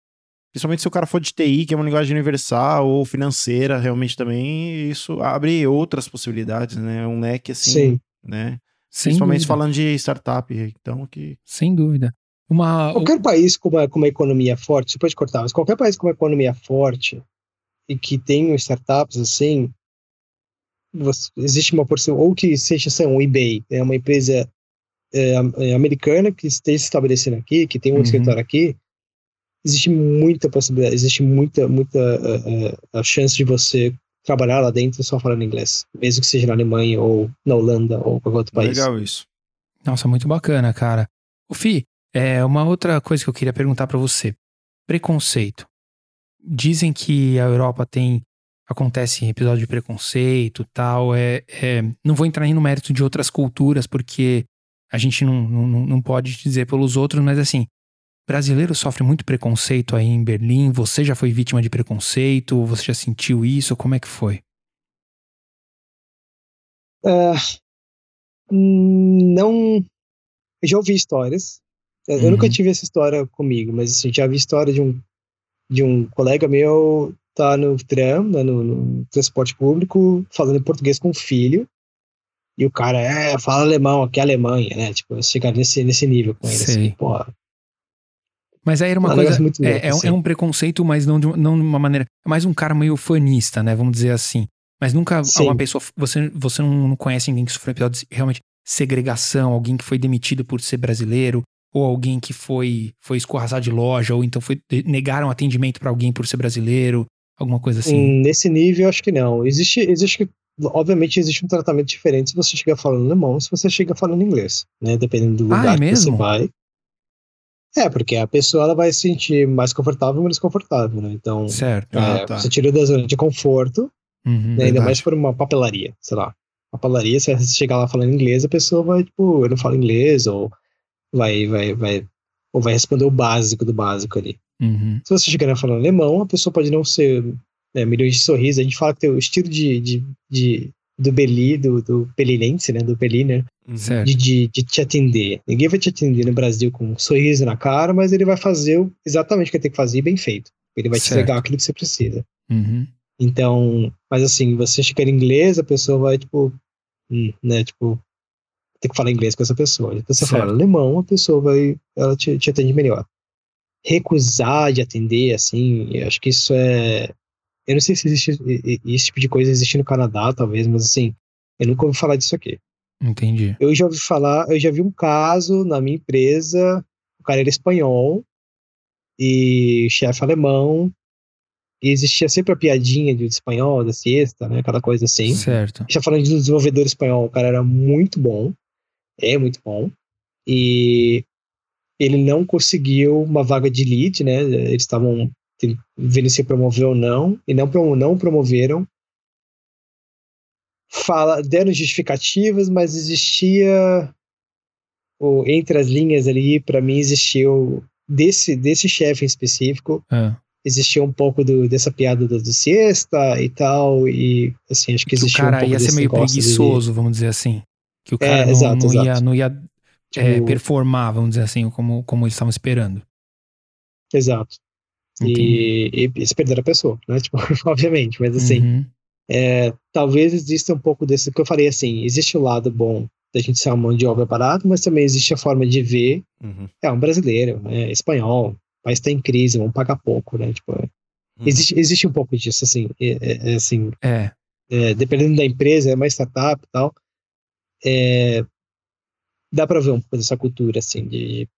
principalmente se o cara for de TI, que é uma linguagem universal, ou financeira, realmente também, isso abre outras possibilidades, né? Um leque assim, Sim. né? Sem principalmente dúvida. falando de startup, então que... Sem dúvida. Uma... Qualquer país com uma, com uma economia forte, você pode cortar, mas qualquer país com uma economia forte e que tenha startups assim, você, existe uma porção, ou que seja assim, um eBay, é uma empresa é, é, americana que esteja se estabelecendo aqui, que tem um uhum. escritório aqui, existe muita possibilidade, existe muita, muita uh, uh, a chance de você trabalhar lá dentro só falando inglês, mesmo que seja na Alemanha ou na Holanda ou qualquer outro país. Legal isso. Nossa, muito bacana, cara. O Fi, é uma outra coisa que eu queria perguntar para você. Preconceito. Dizem que a Europa tem acontece episódio de preconceito, tal. É, é, não vou entrar no mérito de outras culturas porque a gente não, não, não pode dizer pelos outros, mas assim, brasileiro sofre muito preconceito aí em Berlim. Você já foi vítima de preconceito? Você já sentiu isso? Como é que foi? Uh, não. Eu já ouvi histórias. Eu uhum. nunca tive essa história comigo, mas assim, já vi história de um, de um colega meu tá no tram, né, no, no transporte público, falando português com o filho. E o cara, é, fala alemão, aqui é Alemanha, né? Tipo, chegar nesse, nesse nível com ele, Sei. assim, porra. Mas aí era uma, coisa. Muito é, louco, é, assim. é, um preconceito, mas não de, não de uma maneira. É mais um cara meio fanista, né? Vamos dizer assim. Mas nunca Sim. uma pessoa. Você, você não conhece ninguém que sofreu episódio de realmente segregação, alguém que foi demitido por ser brasileiro, ou alguém que foi, foi escorraçado de loja, ou então foi negaram atendimento para alguém por ser brasileiro, alguma coisa assim. Hum, nesse nível, acho que não. Existe, existe obviamente existe um tratamento diferente se você chega falando alemão se você chega falando inglês, né? Dependendo do lugar ah, é que você vai. É, porque a pessoa ela vai se sentir mais confortável ou menos confortável, né? Então, certo. É, ah, tá. você tira da zona de conforto, uhum, né? ainda mais por uma papelaria, sei lá. Papelaria, se você chegar lá falando inglês, a pessoa vai, tipo, eu não falo inglês, ou vai, vai, vai, ou vai responder o básico do básico ali. Uhum. Se você chegar falando alemão, a pessoa pode não ser né, milhões de sorrisos. A gente fala que tem o estilo de, de, de do Beli, do, do Pelinense, né? Do uhum. De, de, de, te atender. Ninguém vai te atender no Brasil com um sorriso na cara, mas ele vai fazer exatamente o que ele tem que fazer bem feito. Ele vai certo. te entregar aquilo que você precisa. Uhum. Então, mas assim, você chegar em inglês, a pessoa vai, tipo, hum, né, tipo, tem que falar inglês com essa pessoa. Se você falar alemão, a pessoa vai, ela te, te atende melhor. Recusar de atender, assim, eu acho que isso é, eu não sei se existe esse tipo de coisa existe no Canadá, talvez, mas assim, eu nunca ouvi falar disso aqui. Entendi. Eu já ouvi falar, eu já vi um caso na minha empresa, o cara era espanhol e chefe alemão, e existia sempre a piadinha de espanhol, da siesta, né, aquela coisa assim. Certo. Já falando de um desenvolvedor espanhol, o cara era muito bom, é muito bom, e ele não conseguiu uma vaga de lead, né, eles estavam vendo se promoveu ou não, e não, não promoveram. Fala, deram justificativas, mas existia ou, entre as linhas ali, para mim existiu desse desse chefe em específico, é. existia um pouco do, dessa piada do, do siesta e tal, e assim, acho que existia que o cara um ia ser meio preguiçoso, de... vamos dizer assim. Que o cara é, não, exato, não, exato. ia, não ia tipo, é, performar, vamos dizer assim, como, como eles estavam esperando. Exato. E, e, e, se perder a pessoa, né? Tipo, obviamente, mas assim, uhum. É, talvez exista um pouco desse que eu falei assim, existe o lado bom da gente ser uma mão de obra barata, mas também existe a forma de ver, uhum. é um brasileiro, é espanhol, mas está em crise, vamos pagar pouco, né? Tipo, uhum. existe, existe um pouco disso, assim, é, é assim, é. é. dependendo da empresa, é uma startup e tal, é, dá para ver um pouco dessa cultura, assim, de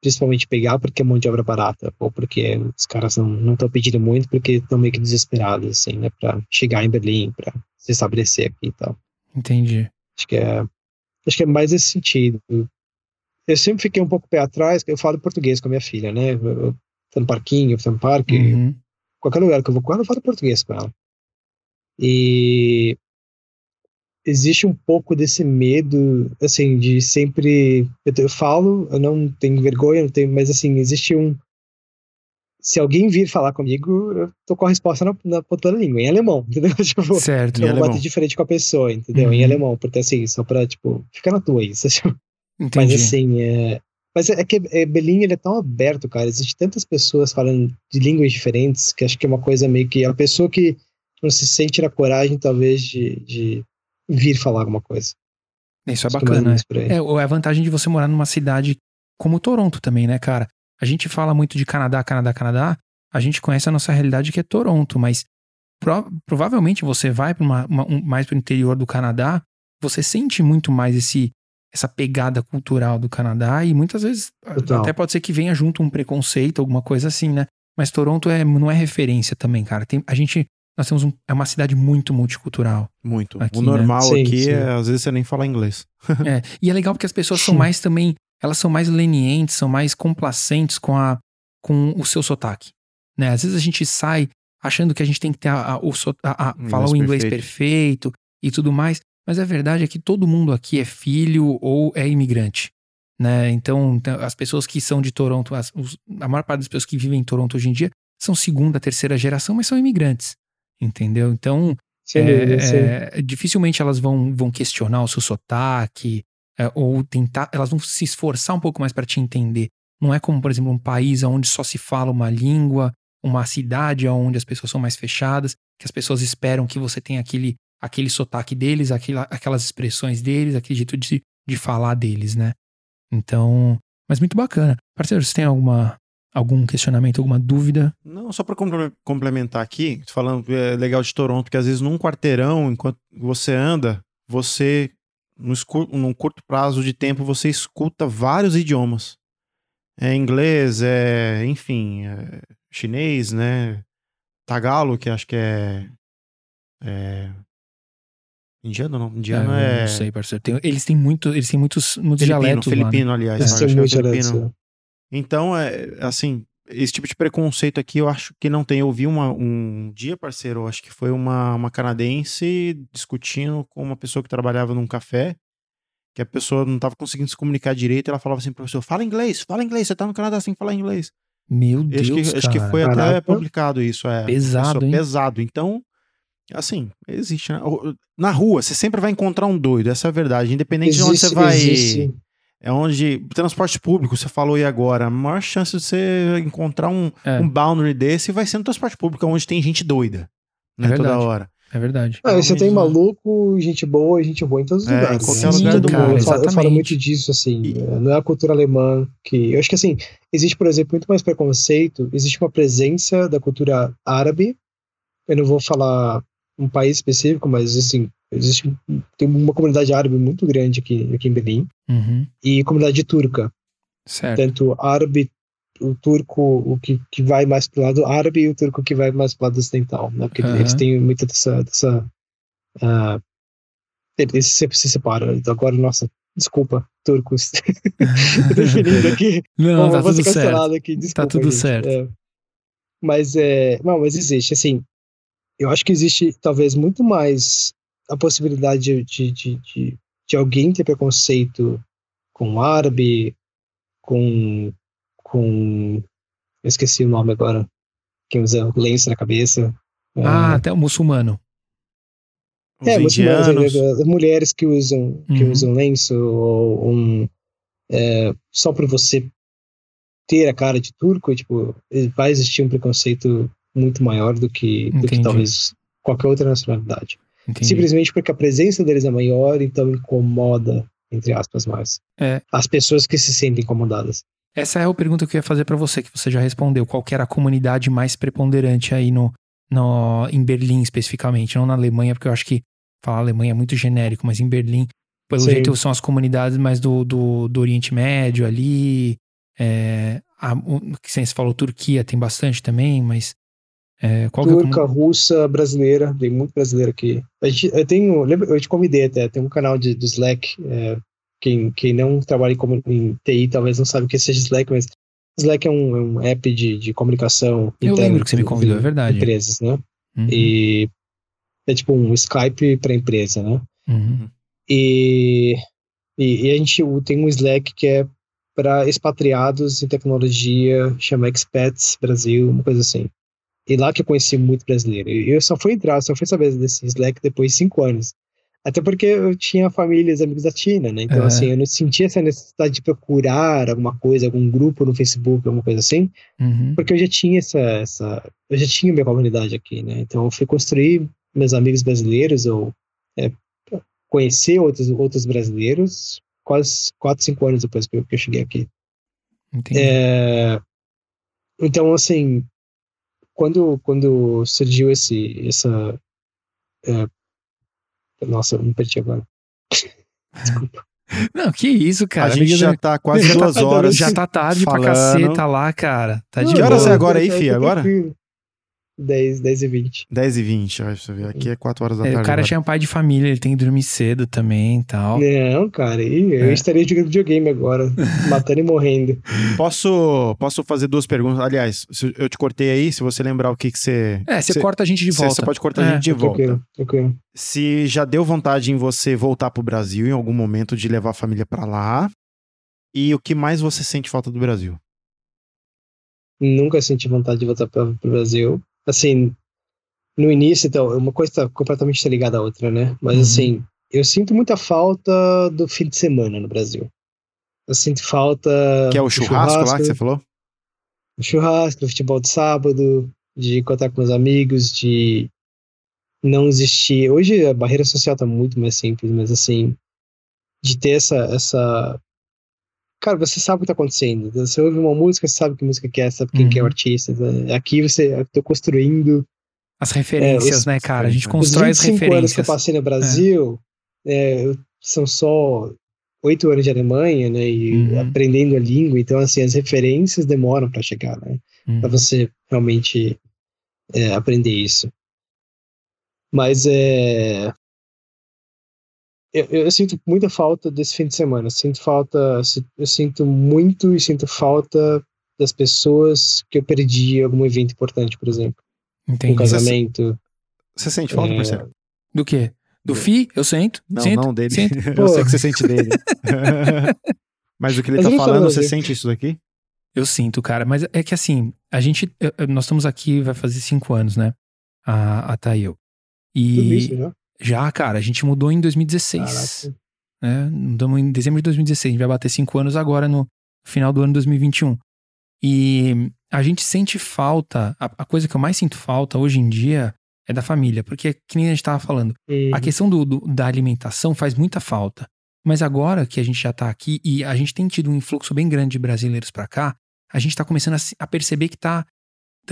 principalmente pegar porque é mão de obra barata, ou porque os caras não estão pedindo muito porque estão meio que desesperados, assim, né, para chegar em Berlim, para se estabelecer aqui e tal. Entendi. Acho que é, acho que é mais esse sentido. Eu sempre fiquei um pouco pé atrás, eu falo português com a minha filha, né, eu, eu tô no parquinho, eu tô no parque, uhum. qualquer lugar que eu vou com ela, eu falo português com ela. E existe um pouco desse medo, assim, de sempre. Eu, eu falo, eu não tenho vergonha, não tenho, mas assim, existe um. Se alguém vir falar comigo, eu tô com a resposta na, na ponta da língua, em alemão, entendeu? Tipo, certo. Eu vou bater diferente com a pessoa, entendeu? Uhum. Em alemão, porque assim, só pra, tipo, ficar na tua isso. Entendi. Mas assim, é. Mas é, que é, Berlim ele é tão aberto, cara. Existem tantas pessoas falando de línguas diferentes que acho que é uma coisa meio que a pessoa que não se sente na coragem, talvez, de, de vir falar alguma coisa. Isso é bacana. É, é a vantagem de você morar numa cidade como Toronto também, né, cara? A gente fala muito de Canadá, Canadá, Canadá. A gente conhece a nossa realidade que é Toronto, mas pro, provavelmente você vai para uma, uma, um, mais para o interior do Canadá, você sente muito mais esse essa pegada cultural do Canadá e muitas vezes Total. até pode ser que venha junto um preconceito, alguma coisa assim, né? Mas Toronto é, não é referência também, cara. Tem, a gente nós temos um, é uma cidade muito multicultural. Muito. Aqui, o normal né? aqui sim, é, às vezes, você nem fala inglês. é, e é legal porque as pessoas são mais também, elas são mais lenientes, são mais complacentes com, a, com o seu sotaque. Né? Às vezes a gente sai achando que a gente tem que ter a, a, o, a, a falar o inglês perfeito. perfeito e tudo mais, mas a verdade é que todo mundo aqui é filho ou é imigrante. Né? Então, as pessoas que são de Toronto, as, os, a maior parte das pessoas que vivem em Toronto hoje em dia são segunda, terceira geração, mas são imigrantes entendeu? Então, sim, é, sim. É, dificilmente elas vão, vão questionar o seu sotaque é, ou tentar, elas vão se esforçar um pouco mais para te entender. Não é como, por exemplo, um país onde só se fala uma língua, uma cidade onde as pessoas são mais fechadas, que as pessoas esperam que você tenha aquele, aquele sotaque deles, aquela, aquelas expressões deles, aquele jeito de, de falar deles, né? Então, mas muito bacana. Parceiro, você tem alguma, algum questionamento, alguma dúvida? Não, só para complementar aqui, falando que é legal de Toronto, porque às vezes num quarteirão, enquanto você anda, você, no num curto prazo de tempo, você escuta vários idiomas. É inglês, é, enfim, é chinês, né? Tagalo, que acho que é, é Indiano não? Indiano é. é... Não sei, parceiro. Tem, eles têm muito, eles têm muitos, muitos filipino, dialetos. Filipino, lá, né? aliás. Eles têm muito filipino. Então, é, assim, esse tipo de preconceito aqui eu acho que não tem. Eu vi uma, um dia, parceiro, acho que foi uma, uma canadense discutindo com uma pessoa que trabalhava num café, que a pessoa não estava conseguindo se comunicar direito, ela falava assim, professor, fala inglês, fala inglês, você tá no Canadá, sem falar inglês. Meu Deus, acho que, acho que foi Caraca. até publicado isso, é. Pesado, hein? Pesado. Então, assim, existe. Né? Na rua, você sempre vai encontrar um doido, essa é a verdade. Independente existe, de onde você vai. Existe é onde transporte público, você falou aí agora, a maior chance de você encontrar um, é. um boundary desse vai ser no transporte público, onde tem gente doida, né, é toda hora. É verdade. Ah, você tem maluco, gente boa, gente boa em todos os é, lugares. Em qualquer Sim, lugar do cara, mundo. Eu falo, eu falo, muito disso, assim. E... É, não é a cultura alemã que. Eu acho que, assim, existe, por exemplo, muito mais preconceito. Existe uma presença da cultura árabe. Eu não vou falar um país específico, mas, assim, Existe tem uma comunidade árabe muito grande aqui, aqui em Berlim uhum. e comunidade turca. Certo. Tanto árabe, o turco, o que, que vai mais pro lado árabe e o turco que vai mais pro lado ocidental, né? Porque uhum. eles têm muita dessa, dessa uh, eles sempre se separam. Então agora, nossa, desculpa, turcos. definindo aqui. Não, Bom, tá tudo certo. Aqui, desculpa, tá tudo certo. É. Mas é, não, mas existe assim. Eu acho que existe talvez muito mais a possibilidade de, de, de, de alguém ter preconceito com árabe, com. com. Eu esqueci o nome agora. Quem usa lenço na cabeça. Ah, é, até o muçulmano. é, muçulmanos, é, mulheres que usam, que uhum. usam lenço, ou um. É, só por você ter a cara de turco, tipo, vai existir um preconceito muito maior do que, do que talvez qualquer outra nacionalidade. Entendi. Simplesmente porque a presença deles é maior, então incomoda, entre aspas, mais. É. As pessoas que se sentem incomodadas. Essa é a pergunta que eu ia fazer para você, que você já respondeu. Qual era a comunidade mais preponderante aí no, no, em Berlim, especificamente? Não na Alemanha, porque eu acho que falar Alemanha é muito genérico, mas em Berlim, pelo Sim. jeito, são as comunidades mais do, do, do Oriente Médio ali. É, a, o, que você falou, Turquia tem bastante também, mas é, Turca, é russa, brasileira, tem muito brasileiro aqui. A gente, eu tenho, lembra, eu te convidei até, tem um canal de, do Slack, é, quem, quem não trabalha em, em TI talvez não sabe o que seja Slack, mas Slack é um, é um app de, de comunicação. Eu lembro que você me convidou, é verdade. Empresas, né? Uhum. E é tipo um Skype para empresa, né? Uhum. E, e, e, a gente tem um Slack que é para expatriados em tecnologia, chama Expats Brasil, uma coisa assim. E lá que eu conheci muito brasileiro. Eu só fui entrar, só fui saber desse Slack depois de cinco anos. Até porque eu tinha famílias, amigos da China, né? Então, assim, eu não sentia essa necessidade de procurar alguma coisa, algum grupo no Facebook, alguma coisa assim, uhum. porque eu já tinha essa, essa. Eu já tinha minha comunidade aqui, né? Então, eu fui construir meus amigos brasileiros, ou é, conhecer outros, outros brasileiros, quase 4, 5 anos depois que eu, que eu cheguei aqui. É, então, assim, quando, quando surgiu esse, essa é, nossa, eu me perdi agora. Desculpa. Não, que isso, cara. A gente já tá quase duas tá horas. Já tá tarde falando. pra caceta lá, cara. Tá de Que horas é agora aí, Fih? Agora? 10, 10 e 20. 10 e 20, olha você ver. Aqui é 4 horas da é, tarde. O cara agora. já é um pai de família, ele tem que dormir cedo também e tal. Não, cara, eu é. estaria jogando videogame agora, matando e morrendo. Posso, posso fazer duas perguntas? Aliás, eu te cortei aí, se você lembrar o que que você... É, você corta a gente de volta. Você pode cortar é. a gente de volta. Tranquilo, tranquilo. Se já deu vontade em você voltar pro Brasil em algum momento de levar a família para lá, e o que mais você sente falta do Brasil? Nunca senti vontade de voltar para o Brasil assim, no início, então, uma coisa está completamente ligada à outra, né? Mas, uhum. assim, eu sinto muita falta do fim de semana no Brasil. Eu sinto falta. Que é o churrasco, churrasco lá que você falou? O churrasco, o futebol de sábado, de contar com meus amigos, de não existir. Hoje a barreira social tá muito mais simples, mas assim, de ter essa, essa cara, você sabe o que tá acontecendo. Você ouve uma música, você sabe que música que é, sabe quem uhum. que é o uhum. artista. Né? Aqui você, eu tô construindo... As referências, é, esse, né, cara? A gente constrói as referências. Os anos que eu passei no Brasil, é. É, são só oito anos de Alemanha, né, e uhum. aprendendo a língua, então, assim, as referências demoram para chegar, né, uhum. para você realmente é, aprender isso. Mas é, eu, eu, sinto muita falta desse fim de semana. Sinto falta, eu sinto muito e sinto falta das pessoas que eu perdi em algum evento importante, por exemplo. Entendi. Um casamento. Você, sente falta, é... parceiro? Do quê? Do FI? Eu sinto. Não, sinto, não dele. Sinto. eu sei que você sente dele. Mas o que ele mas tá falando, você sente isso daqui? Eu sinto, cara. Mas é que assim, a gente. Nós estamos aqui, vai fazer cinco anos, né? A, a Thay e eu. E. Tudo isso, já? Já, cara, a gente mudou em 2016. Né? Mudamos em dezembro de 2016. A gente vai bater cinco anos agora no final do ano 2021. E a gente sente falta, a, a coisa que eu mais sinto falta hoje em dia é da família, porque que nem a gente estava falando, a questão do, do, da alimentação faz muita falta. Mas agora que a gente já está aqui e a gente tem tido um influxo bem grande de brasileiros para cá, a gente está começando a, a, perceber que está Tá,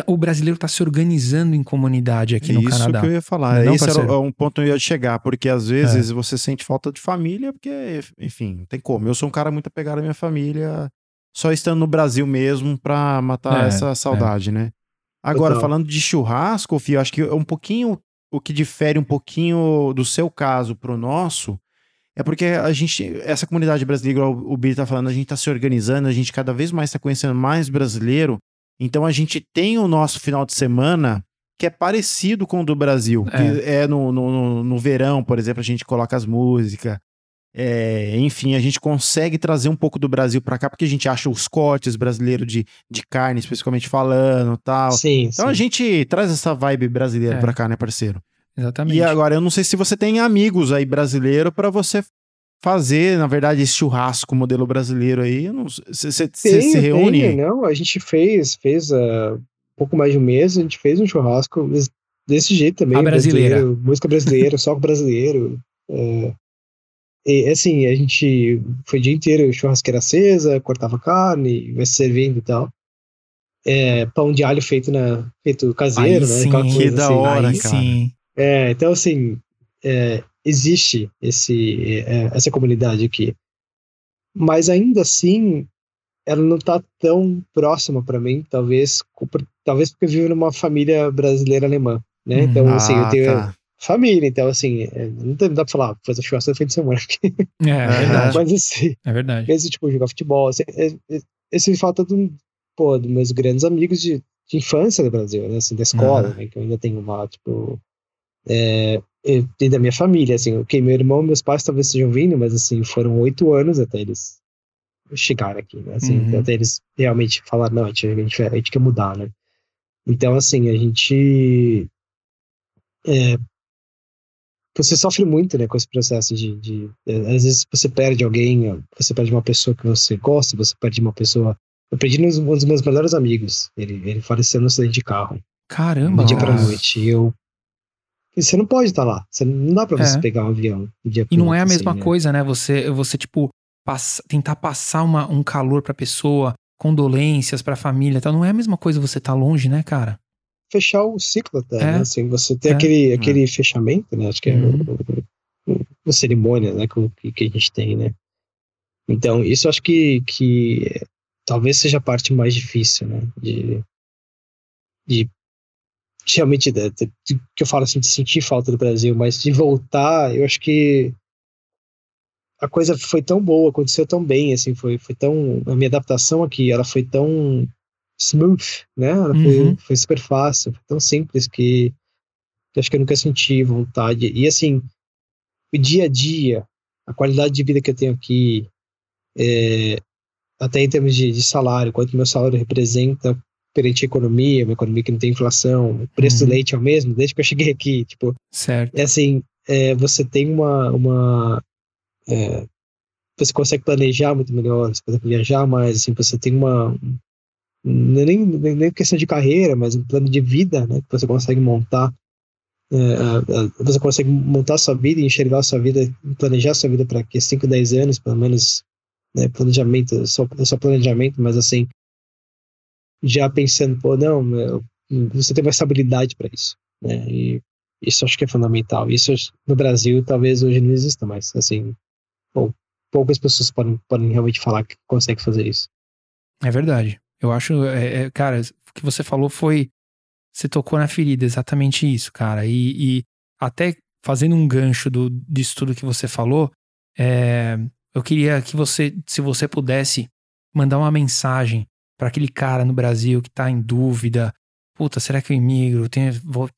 o brasileiro está se organizando em comunidade aqui no Isso Canadá. Isso que eu ia falar. Não, Esse parceiro? era um ponto que eu ia chegar, porque às vezes é. você sente falta de família, porque, enfim, tem como. Eu sou um cara muito apegado à minha família, só estando no Brasil mesmo para matar é, essa é. saudade, é. né? Agora, falando de churrasco, Fio, acho que é um pouquinho o que difere um pouquinho do seu caso pro nosso é porque a gente, essa comunidade brasileira, igual o Billy tá falando, a gente tá se organizando, a gente cada vez mais tá conhecendo mais brasileiro então a gente tem o nosso final de semana que é parecido com o do Brasil. É, que é no, no, no, verão, por exemplo, a gente coloca as músicas. É, enfim, a gente consegue trazer um pouco do Brasil para cá, porque a gente acha os cortes brasileiros de, de carne, especificamente falando tal. Sim, então sim. a gente traz essa vibe brasileira é. para cá, né, parceiro? Exatamente. E agora, eu não sei se você tem amigos aí brasileiro para você fazer, na verdade, esse churrasco modelo brasileiro aí? Você se reúne? Tenho, não, a gente fez, fez uh, um pouco mais de um mês, a gente fez um churrasco desse jeito também. A brasileira. Música brasileira, só brasileiro. É, e assim, a gente foi o dia inteiro churrasqueira acesa, cortava carne, vai se servindo e tal. É, pão de alho feito na feito caseiro, Aí né? Sim, que da assim. hora, Aí cara. Sim. É, então assim, é, existe esse, é, essa comunidade aqui. Mas ainda assim, ela não está tão próxima para mim, talvez, talvez porque eu vivo numa família brasileira alemã, né? Uhum. Então, assim, eu ah, tenho tá. família, então, assim, é, não dá pra falar, fazer churrasco no fim de semana. É, é verdade. Mas, assim, é verdade. Esse, tipo, jogar futebol, assim, esse falta de um, pô, dos meus grandes amigos de, de infância do Brasil, né? Assim, da escola, uhum. né? Que eu ainda tenho lá, tipo. É, e da minha família, assim, ok, meu irmão meus pais talvez estejam vindo, mas assim, foram oito anos até eles chegarem aqui, né? Assim, uhum. até eles realmente falaram, não, a gente, a, gente, a gente quer mudar, né? Então, assim, a gente. É, você sofre muito, né, com esse processo de, de, é, Às vezes você perde alguém, você perde uma pessoa que você gosta, você perde uma pessoa. Eu perdi um dos meus melhores amigos. Ele, ele faleceu no acidente de carro. Caramba! De dia pra noite. E eu. E você não pode estar lá. Você não dá pra é. você pegar um avião. e não é a mesma assim, né? coisa, né? Você, você tipo, passa, tentar passar uma, um calor pra pessoa, condolências pra família tal. Não é a mesma coisa você tá longe, né, cara? Fechar o ciclo até, é. né? Assim, você tem é. aquele, é. aquele fechamento, né? Acho que é uhum. uma cerimônia, né? Que, que a gente tem, né? Então, isso acho que, que talvez seja a parte mais difícil, né? De, de realmente, de, de, de, que eu falo assim, de sentir falta do Brasil, mas de voltar, eu acho que a coisa foi tão boa, aconteceu tão bem, assim, foi, foi tão. A minha adaptação aqui, ela foi tão smooth, né? Ela uhum. foi, foi super fácil, foi tão simples que, que acho que eu nunca senti vontade. E assim, o dia a dia, a qualidade de vida que eu tenho aqui, é, até em termos de, de salário, quanto meu salário representa perante a economia, uma economia que não tem inflação, o preço uhum. do leite é o mesmo, desde que eu cheguei aqui, tipo, certo. é assim, é, você tem uma, uma é, você consegue planejar muito melhor, você consegue viajar mais, assim, você tem uma, é nem, nem questão de carreira, mas um plano de vida, né, que você consegue montar, é, você consegue montar sua vida, enxergar sua vida, planejar sua vida para que 5, 10 anos, pelo menos, né, planejamento, só, só planejamento, mas assim, já pensando, pô, não, você tem uma estabilidade para isso, né, e isso acho que é fundamental. Isso no Brasil talvez hoje não exista mais, assim, bom, poucas pessoas podem, podem realmente falar que conseguem fazer isso. É verdade. Eu acho, é, é, cara, o que você falou foi, você tocou na ferida, exatamente isso, cara, e, e até fazendo um gancho do, disso tudo que você falou, é, eu queria que você, se você pudesse, mandar uma mensagem para aquele cara no Brasil que tá em dúvida. Puta, será que eu imigro? Tem vou,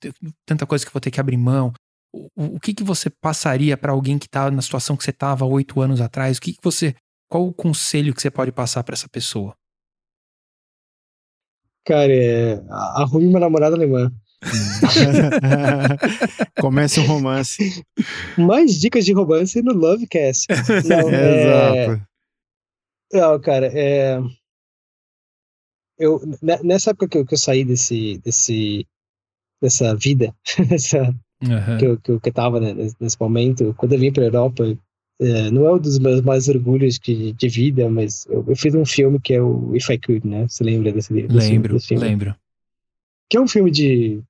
tanta coisa que vou ter que abrir mão. O, o que, que você passaria para alguém que tá na situação que você tava oito anos atrás? O que, que você. Qual o conselho que você pode passar para essa pessoa? Cara, é, arrume uma namorada alemã. Comece um romance. Mais dicas de romance no Lovecast. Não, é... Exato. Não, cara, é... eu, nessa época que eu, que eu saí desse, desse, dessa vida, essa, uhum. que, eu, que, eu, que eu tava né, nesse momento, quando eu vim pra Europa, é, não é um dos meus mais orgulhos de, de vida, mas eu, eu, fiz um filme que é o If I Could, né? Você lembra desse, desse lembro, desse filme? Lembro, Que é um filme de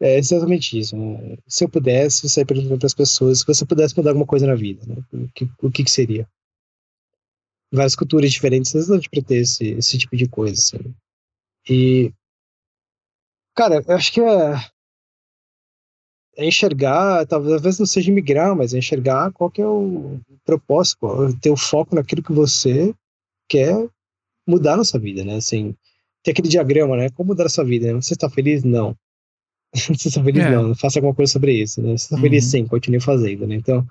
é exatamente isso. Né? Se eu pudesse, sair perguntando para as pessoas se você pudesse mudar alguma coisa na vida, né? o, que, o que, que seria? Várias culturas diferentes, não de ter esse, esse tipo de coisa. Assim. E, cara, eu acho que é, é enxergar, talvez não seja migrar, mas é enxergar qual que é o propósito, ter o foco naquilo que você quer mudar na sua vida, né? Assim, tem aquele diagrama, né? Como mudar a sua vida? Né? Você está feliz? Não. Você está feliz? É. Não. Faça alguma coisa sobre isso, né? Você está uhum. feliz? Sim. Continue fazendo, né? Então,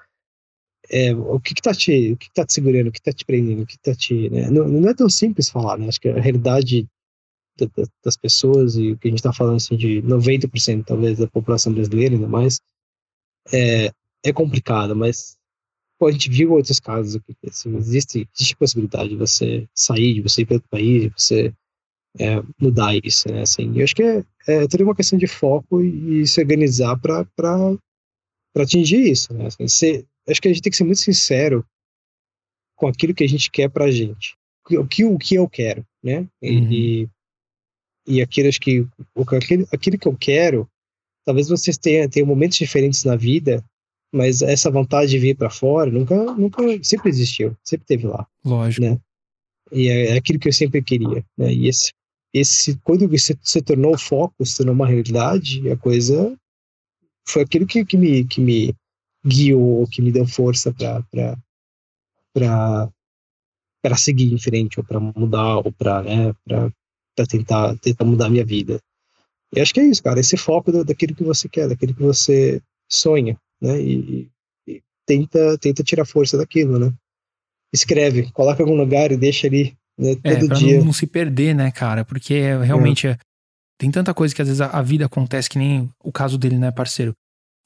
é, o que que tá te, o que, tá te segurando, o que tá te prendendo, o que tá te, né? não, não é tão simples falar, né? Acho que a realidade das pessoas e o que a gente está falando assim de 90% talvez da população brasileira ainda mais é, é complicado, mas pô, a gente viu outros casos aqui, assim, existe, existe possibilidade de você sair, de você ir para outro país, de você é, mudar isso, né? Assim, eu acho que é, é toda uma questão de foco e, e se organizar para atingir isso, né? Assim, ser, acho que a gente tem que ser muito sincero com aquilo que a gente quer para a gente, o que, o que eu quero, né? E, uhum. e, e aquilo, acho que, aquilo, aquilo que eu quero, talvez vocês tenham, tenham momentos diferentes na vida, mas essa vontade de vir para fora nunca, nunca, sempre existiu, sempre teve lá. Lógico. Né? E é, é aquilo que eu sempre queria, né? E esse, esse quando você se tornou foco, se tornou uma realidade, a coisa foi aquilo que, que me que me guiou, que me deu força para seguir em frente, ou para mudar, ou para né, pra, pra tentar, tentar mudar a minha vida. E acho que é isso, cara, esse foco daquilo que você quer, daquilo que você sonha, né? E, e tenta, tenta tirar força daquilo, né? Escreve, coloca em algum lugar e deixa ali, né, é, todo é, pra dia. Não, não se perder, né, cara? Porque realmente é. Tem tanta coisa que às vezes a, a, vida acontece que nem o caso dele, né, parceiro?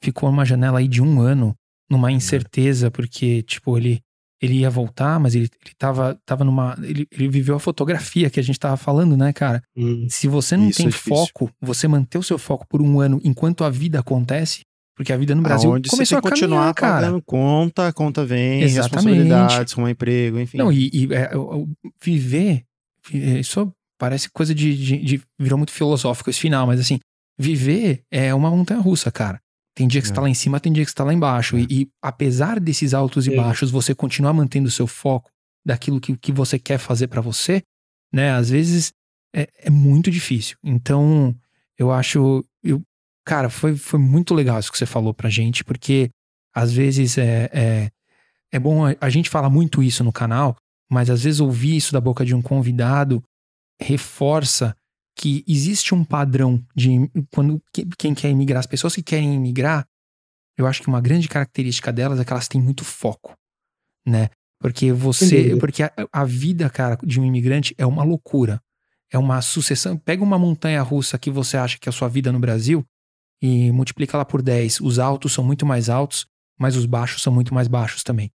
Ficou numa janela aí de um ano, numa incerteza, porque, tipo, ele ele ia voltar, mas ele, ele tava, tava numa. Ele, ele viveu a fotografia que a gente tava falando, né, cara? Hum, Se você não tem é foco, você manter o seu foco por um ano enquanto a vida acontece, porque a vida no Brasil Aonde começou você a continuar caminhar, pagando conta, conta vem, Exatamente. responsabilidades com um emprego, enfim. Não, e, e é, viver, isso parece coisa de, de, de, Virou muito filosófico esse final, mas assim, viver é uma montanha russa, cara. Tem dia que é. você tá lá em cima, tem dia que você tá lá embaixo. É. E, e, apesar desses altos e é. baixos, você continuar mantendo o seu foco daquilo que, que você quer fazer para você, né? Às vezes é, é, muito difícil. Então, eu acho. Eu, cara, foi, foi muito legal isso que você falou pra gente, porque às vezes é, é, é bom. A, a gente fala muito isso no canal, mas às vezes ouvir isso da boca de um convidado reforça que existe um padrão de quando quem quer imigrar, as pessoas que querem imigrar, eu acho que uma grande característica delas é que elas têm muito foco, né? Porque você, porque a, a, vida, cara, de um imigrante é uma loucura. É uma sucessão. Pega uma montanha russa que você acha que é a sua vida no Brasil e multiplica ela por 10. Os altos são muito mais altos, mas os baixos são muito mais baixos também.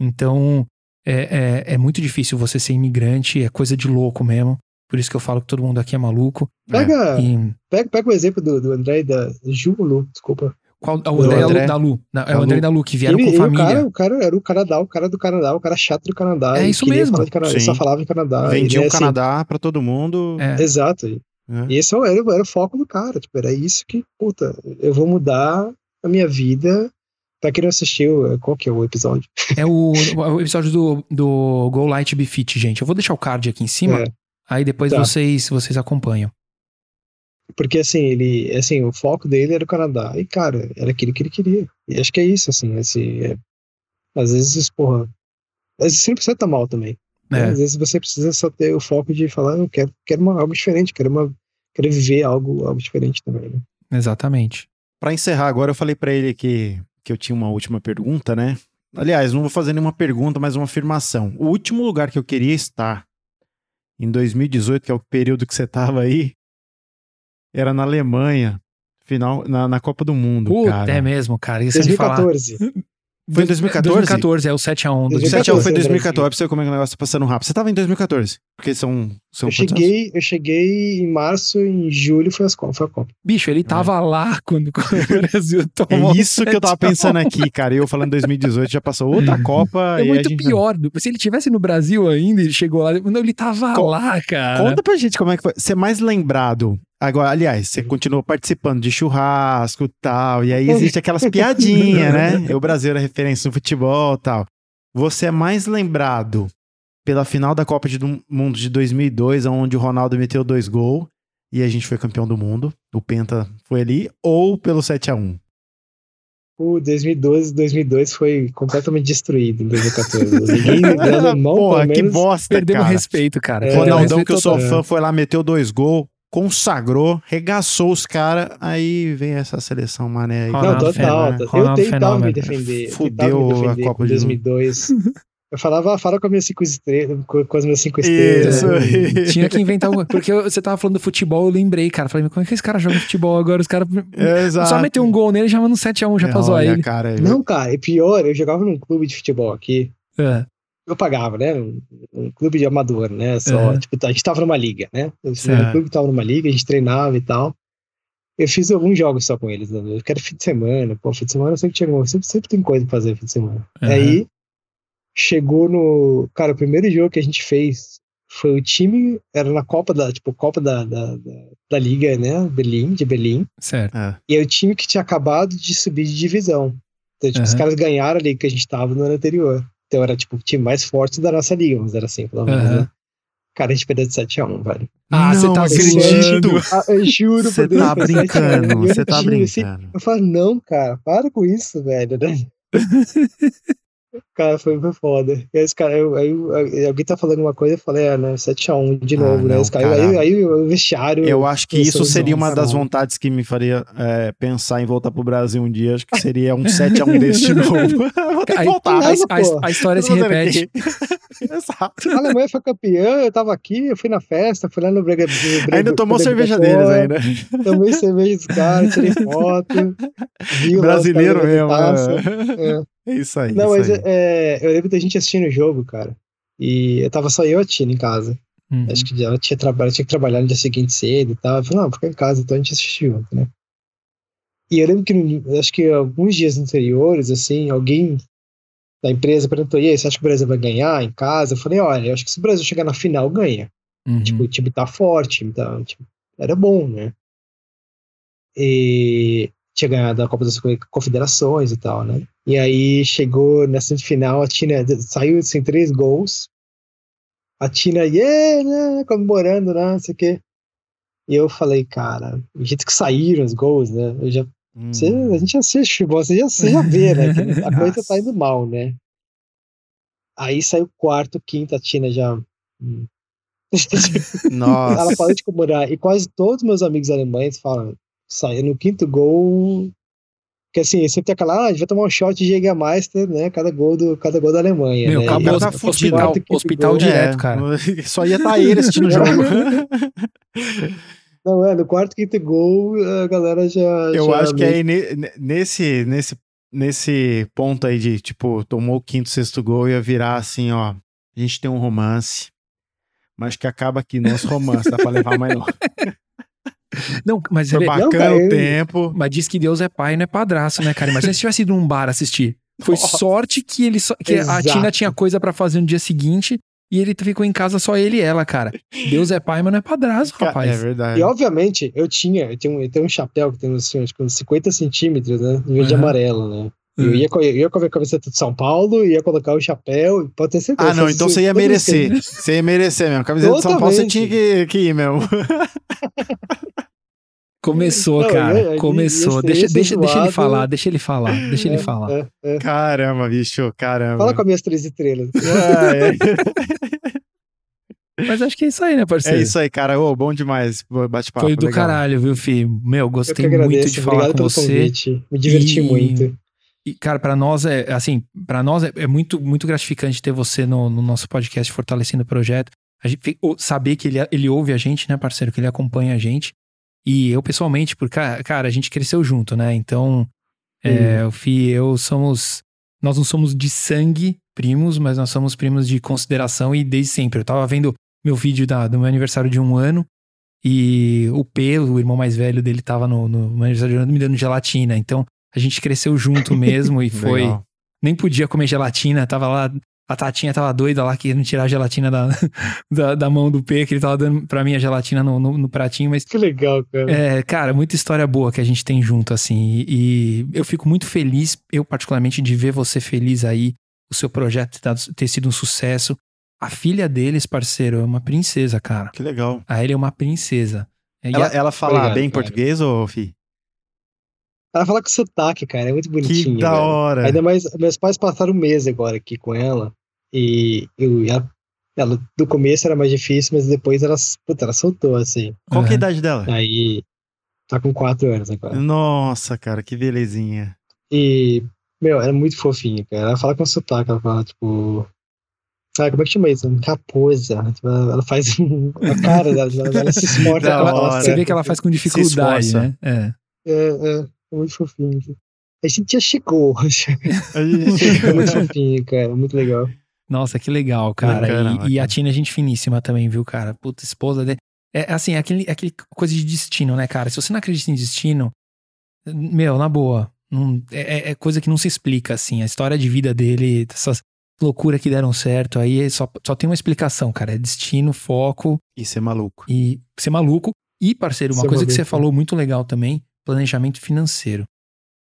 Então, é, é, é muito difícil você ser imigrante, é coisa de louco mesmo. Por isso que eu falo que todo mundo aqui é maluco. Pega, e... pega, pega o exemplo do, do André da Ju Lu, desculpa. Qual, o André, André da Lu. Não, é o André da Lu, que vieram ele, com família. O cara, o cara era o Canadá, o cara do Canadá, o cara chato do Canadá. É isso mesmo. Ele só falava em Canadá. Vendia o assim, Canadá pra todo mundo. É. Exato. É. E esse era, era o foco do cara. Tipo, era isso que, puta, eu vou mudar a minha vida Pra quem não assistiu, qual que é o episódio? É o, o episódio do, do Go Light Be Fit, gente. Eu vou deixar o card aqui em cima. É. Aí depois tá. vocês, vocês acompanham. Porque assim, ele, assim, o foco dele era o Canadá. E, cara, era aquilo que ele queria. E acho que é isso, assim, assim é, às vezes, porra, às vezes você não precisa estar mal também. É. Às vezes você precisa só ter o foco de falar, eu quero, quero uma, algo diferente, quero, uma, quero viver algo, algo diferente também, né? Exatamente. Para encerrar agora, eu falei para ele que, que eu tinha uma última pergunta, né? Aliás, não vou fazer nenhuma pergunta, mas uma afirmação. O último lugar que eu queria estar em 2018, que é o período que você tava aí, era na Alemanha, final na, na Copa do Mundo, Puta, cara. é mesmo, cara. Isso 2014. Foi em 2014? 2014, é o 7x1. 7x1 foi em 2014, pra você ver como é que o negócio tá passando rápido. Você tava em 2014? Porque são. são eu, cheguei, eu cheguei em março, em julho foi, as, foi a Copa. Bicho, ele tava é. lá quando, quando o Brasil tomou. É isso que eu tava pensando aqui, cara. Eu falando 2018, já passou outra Copa. É muito pior. Se ele tivesse no Brasil ainda, ele chegou lá. Não, ele tava Co lá, cara. Conta pra gente como é que foi. Ser mais lembrado Agora, aliás, você continuou participando de churrasco e tal, e aí existe aquelas piadinhas, né? O Brasil era referência no futebol e tal. Você é mais lembrado pela final da Copa do Mundo de 2002, onde o Ronaldo meteu dois gols e a gente foi campeão do mundo, o Penta foi ali, ou pelo 7 a 1 o 2012, 2002 foi completamente destruído em 2014. Ninguém mão, Porra, que bosta, Perdemos cara. respeito, cara. É, Ronaldão, que eu sou fã, foi lá, meteu dois gols consagrou, regaçou os caras, aí vem essa seleção mané aí. Não, total. Eu tentava me defender. Fudeu me defender a Copa de 2002. Eu falava, fala com as minhas cinco estrelas, com as minhas cinco estrelas. Isso. Né? Tinha que inventar alguma Porque você tava falando do futebol, eu lembrei, cara. Falei, como é que esse cara joga futebol agora? Os caras. É, só meteu um gol nele já manda um 7x1, já é, passou ele. Cara, Não, cara, e pior, eu jogava num clube de futebol aqui. É eu pagava, né? Um, um, clube de amador, né? Só, uhum. tipo, a gente tava numa liga, né? O clube tava numa liga, a gente treinava e tal. Eu fiz alguns jogos só com eles, né? Eu quero fim de semana, pô, fim de semana sempre tinha, sempre, sempre tem coisa pra fazer fim de semana. Uhum. Aí chegou no. Cara, o primeiro jogo que a gente fez foi o time, era na Copa da, tipo, Copa da, da, da, da Liga, né? Berlim, de Berlim. Certo. É. E é o time que tinha acabado de subir de divisão. Então, tipo, uhum. os caras ganharam a liga que a gente tava no ano anterior. Então era tipo o time mais forte da nossa liga, mas era assim, pelo menos, uhum. né? Cara, a gente perdeu de 7x1, velho. Ah, você tá acreditando? Ah, eu juro, Você tá brincando, você tá brincando. eu falo, não, cara, para com isso, velho. Né? Cara, foi, foi foda. E aí, cara, eu, aí, alguém tá falando uma coisa, eu falei, ah, né, 7x1 de novo, ah, né? Os cara, aí, aí o vestiário. Eu acho que isso seria uma das vontades que me faria é, pensar em voltar pro Brasil um dia. Acho que seria um 7x1 desse de novo. Vou ter que voltar. A, a, a história se repete. Exato. A Alemanha foi campeã, eu tava aqui, eu fui na festa, fui lá no Brega. Brega ainda tomou cerveja deles, ainda. Tomei cerveja dos caras, tirei foto. Brasileiro mesmo. Né? É. é. isso aí. Não, isso mas aí. É, eu lembro da gente assistindo o jogo, cara. E eu tava só eu e a Tina em casa. Uhum. Acho que ela tinha, trabalho, tinha que trabalhar no dia seguinte cedo e tal. Eu falei, não, fica em casa, então a gente assistiu junto, né? E eu lembro que, acho que alguns dias anteriores, assim, alguém da empresa perguntou: e aí, você acha que o Brasil vai ganhar em casa? Eu falei: olha, eu acho que se o Brasil chegar na final, ganha. Uhum. Tipo, o time tá forte, tá, tipo, era bom, né? E tinha ganhado a Copa das Confederações e tal, né? E aí chegou na semifinal, a Tina saiu sem três gols. A Tina, yeah, né, comemorando, né, não sei o quê. E eu falei, cara, o jeito que saíram os gols, né? Eu já Hum. Você, a gente assiste futebol, você já, você já vê, né? A coisa tá indo mal, né? Aí saiu quarto, quinto, a Tina já. Hum. Nossa. Ela parou de comemorar. E quase todos meus amigos alemães falam: saiu no quinto gol. Que assim, sempre tem aquela, ah, a gente vai tomar um shot de Jägermeister, né? Cada gol, do, cada gol da Alemanha. Meu, né? acabou tá hospital, hospital direto, é, cara. Só ia estar tá ele assistindo o jogo. Não, é, no quarto, quinto gol, a galera já. Eu já acho que aí nesse, nesse, nesse ponto aí de, tipo, tomou o quinto, sexto gol, ia virar assim, ó. A gente tem um romance, mas que acaba aqui nosso romance, dá pra levar mais longe. Não, mas Foi ele... bacana não, o tempo. Mas diz que Deus é pai, não é padraço, né, cara? Imagina se tivesse ido num bar assistir. Foi Nossa. sorte que ele que a Tina tinha coisa para fazer no dia seguinte e ele ficou em casa só ele e ela, cara. Deus é pai, mas não é padrasto, rapaz. É verdade. E obviamente, eu tinha, eu tenho, eu tenho um chapéu que tem assim, uns 50 centímetros, né? Em verde uhum. amarelo, né? Eu uhum. ia, eu ia com a camiseta de São Paulo, ia colocar o chapéu, pode ter certeza. Ah, não, então você ia merecer. Você ia merecer mesmo. A camiseta Totalmente. de São Paulo você tinha que, que ir mesmo. Começou, não, cara. Ia, começou. Ia deixa, deixa, deixa ele falar, deixa ele falar, deixa é, ele falar. É, é. Caramba, bicho, caramba. Fala com as minhas três estrelas. Ah, é. Mas acho que é isso aí, né, parceiro? É isso aí, cara. Ô, bom demais bate-papo. Foi do legal. caralho, viu, Fih? Meu, gostei muito de falar com você. Convite. Me diverti e, muito. E, cara, para nós é assim, para nós é, é, muito, muito gratificante ter você no, no, nosso podcast fortalecendo o projeto. Gente saber que ele, ele ouve a gente, né, parceiro, que ele acompanha a gente. E eu pessoalmente, porque, cara, a gente cresceu junto, né? Então, é, o Fih e eu somos. Nós não somos de sangue primos, mas nós somos primos de consideração e desde sempre. Eu tava vendo meu vídeo da, do meu aniversário de um ano. E o P, o irmão mais velho dele, tava no, no meu aniversário de um ano me dando gelatina. Então a gente cresceu junto mesmo e foi. Nem podia comer gelatina, tava lá. A Tatinha tava doida lá, querendo tirar a gelatina da, da, da, mão do P, que ele tava dando pra mim a gelatina no, no, no, pratinho, mas... Que legal, cara. É, cara, muita história boa que a gente tem junto, assim, e, e eu fico muito feliz, eu particularmente, de ver você feliz aí, o seu projeto ter, ter sido um sucesso, a filha deles, parceiro, é uma princesa, cara. Que legal. A ele é uma princesa. Ela, a... ela fala Obrigado, bem cara. português, ou Fi? Ela fala com sotaque, cara. É muito bonitinho. Que da velho. hora. Ainda mais, meus pais passaram um mês agora aqui com ela. E eu ela, ela do começo era mais difícil, mas depois ela, puta, ela soltou, assim. Qual uhum. que é a idade dela? Aí tá com quatro anos agora. Nossa, cara, que belezinha. E, meu, ela é muito fofinha, cara. Ela fala com sotaque, ela fala, tipo, ah, como é que chama isso? Raposa. Tipo, ela faz a cara dela, ela, se esforça. Ela, você vê que ela faz com dificuldade, né? É, é, é muito fofinho. A gente já chegou. é muito fofinho, cara. Muito legal. Nossa, que legal, cara. Bacana, e, e, a Tina é gente finíssima também, viu, cara? Puta, esposa dele. É assim, é aquele, é aquele coisa de destino, né, cara? Se você não acredita em destino, meu, na boa. Não, é, é, coisa que não se explica, assim. A história de vida dele, essas, loucura que deram certo. Aí só, só tem uma explicação, cara. É destino, foco. E ser maluco. E ser maluco. E, parceiro, uma ser coisa maluco. que você falou muito legal também: planejamento financeiro.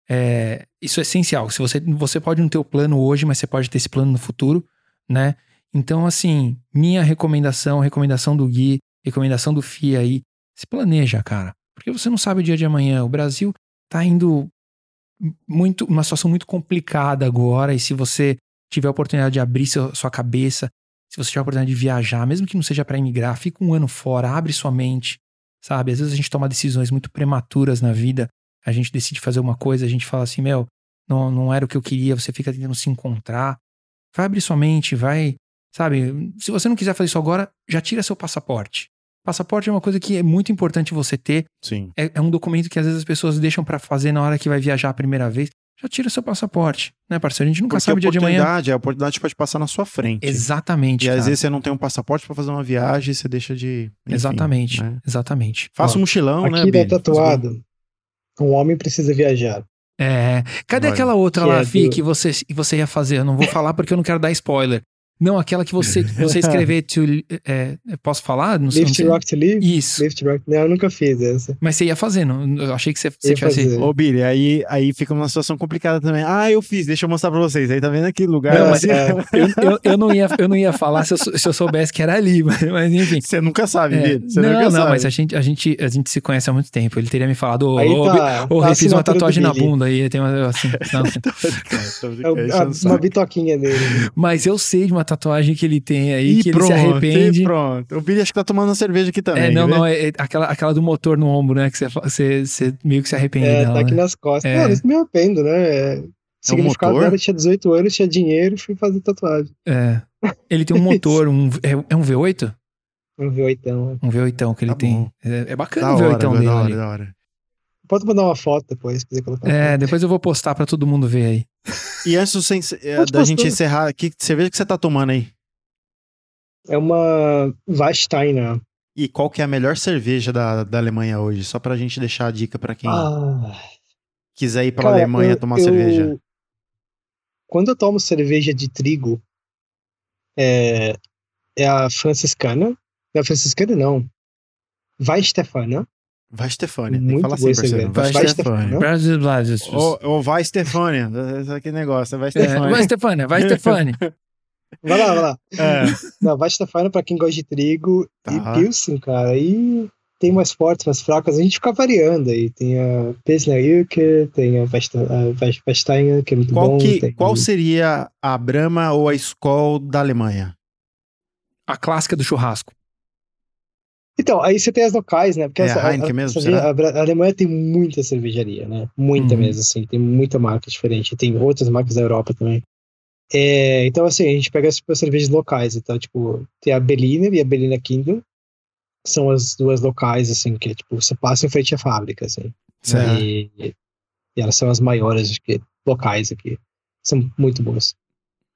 É, isso é essencial. Se você, você pode não ter o plano hoje, mas você pode ter esse plano no futuro, né? Então, assim, minha recomendação, recomendação do Gui, recomendação do FIA aí, se planeja, cara. Porque você não sabe o dia de amanhã. O Brasil tá indo muito, uma situação muito complicada agora, e se você tiver a oportunidade de abrir seu, sua cabeça, se você tiver a oportunidade de viajar, mesmo que não seja para emigrar, fica um ano fora, abre sua mente, sabe? Às vezes a gente toma decisões muito prematuras na vida, a gente decide fazer uma coisa, a gente fala assim, meu, não, não era o que eu queria, você fica tentando se encontrar. Vai abrir sua mente, vai, sabe? Se você não quiser fazer isso agora, já tira seu passaporte. Passaporte é uma coisa que é muito importante você ter. Sim. É, é um documento que às vezes as pessoas deixam para fazer na hora que vai viajar a primeira vez. Já tira seu passaporte, né, parceiro? A gente nunca Porque sabe o dia de amanhã. oportunidade, a oportunidade pode passar na sua frente. Exatamente. E às cara. vezes você não tem um passaporte para fazer uma viagem, você deixa de. enfim, exatamente, né? exatamente. Faça um mochilão, né? Aqui tá tatuado. Um homem precisa viajar. É. Cadê Olha, aquela outra que lá, é Fi, do- que você, que você ia fazer? Eu não vou falar porque eu não quero dar spoiler. Não, aquela que você, que você escrever to, é, posso falar? Não sei, não Lift sei. Rock to Live? Isso. Lift Rock. Não, eu nunca fiz essa. Mas você ia fazer, não? Eu achei que você, você Ia tivesse. fazer. Ô, Billy, aí, aí fica uma situação complicada também. Ah, eu fiz, deixa eu mostrar pra vocês. Aí tá vendo aquele lugar? Não, mas assim? é. Eu, eu, eu, não ia, eu não ia falar se eu, se eu soubesse que era ali, mas, mas enfim. Você nunca sabe, É, Billy. Você não, nunca não, sabe. mas a gente, a, gente, a gente se conhece há muito tempo. Ele teria me falado, ô, Aí ô, tá. ô, tá Rei, fiz uma tatuagem na bunda aí, tem uma, assim, não, Tô É brincando, a- o uma bitoquinha dele. Mas eu sei de uma tatuagem que ele tem aí, E que pronto, ele se arrepende. e pronto. O Billy acho que tá tomando uma cerveja aqui também. É, não, não, é, é aquela, aquela do motor no ombro, né? Que você, você, você meio que se arrepende É, dela. tá aqui né? nas costas. É. Não, isso me arrependo, né? É, o significado motor? dela, tinha 18 anos, tinha dinheiro, fui fazer tatuagem. É. Ele tem um motor, um, é, é um V8? Um V8. Um V8 que ele Tá tem. É, é bacana Da o hora, V8 dele da hora, ali. da hora. Pode mandar uma foto depois, se quiser colocar. É, depois eu vou postar pra todo mundo ver aí. E antes sem- é, da gente encerrar, que cerveja que você tá tomando aí? É uma Weissteiner. E qual que é a melhor cerveja da, da Alemanha hoje? Só pra gente deixar a dica pra quem Ah, quiser ir pra cara, Alemanha eu- tomar eu- cerveja. Quando eu tomo cerveja de trigo, é, é a franciscana. Não é a franciscana, não. Weistefana. Vai, Stefânia. Tem que Muito falar assim, parceiro. Vai, Vai, Stefânia. Stefânia. Ou, ou vai, Stefânia. Aquele negócio, vai, É, Stefânia. vai, Stefânia, vai, Stefânia. Vai lá, vai lá. É. Não, Weistefana pra quem gosta de trigo Tá. e Pilsen, cara. Aí tem mais fortes, mais fracas. A gente fica variando aí. Tem a Pilsner Ilke, tem a Weiste- a Weist- Weiststeiner, que é muito Qual, bom. que, tem- qual seria a Brahma ou a Skol da Alemanha? A clássica do churrasco. Então, aí você tem as locais, né? Porque É essa- a Heineken mesmo, cerveja- a, a Alemanha tem muita cervejaria, né? Muita Uhum. mesmo, assim. Tem muita marca diferente. Tem outras marcas da Europa também. É, então, assim, a gente pega as tipo, cervejas locais. Então, tipo, tem a Berliner e a Berliner Kindle. São as duas locais, assim, que, tipo, você passa em frente à fábrica, assim. Certo. E, e elas são as maiores acho que, locais aqui. São muito boas.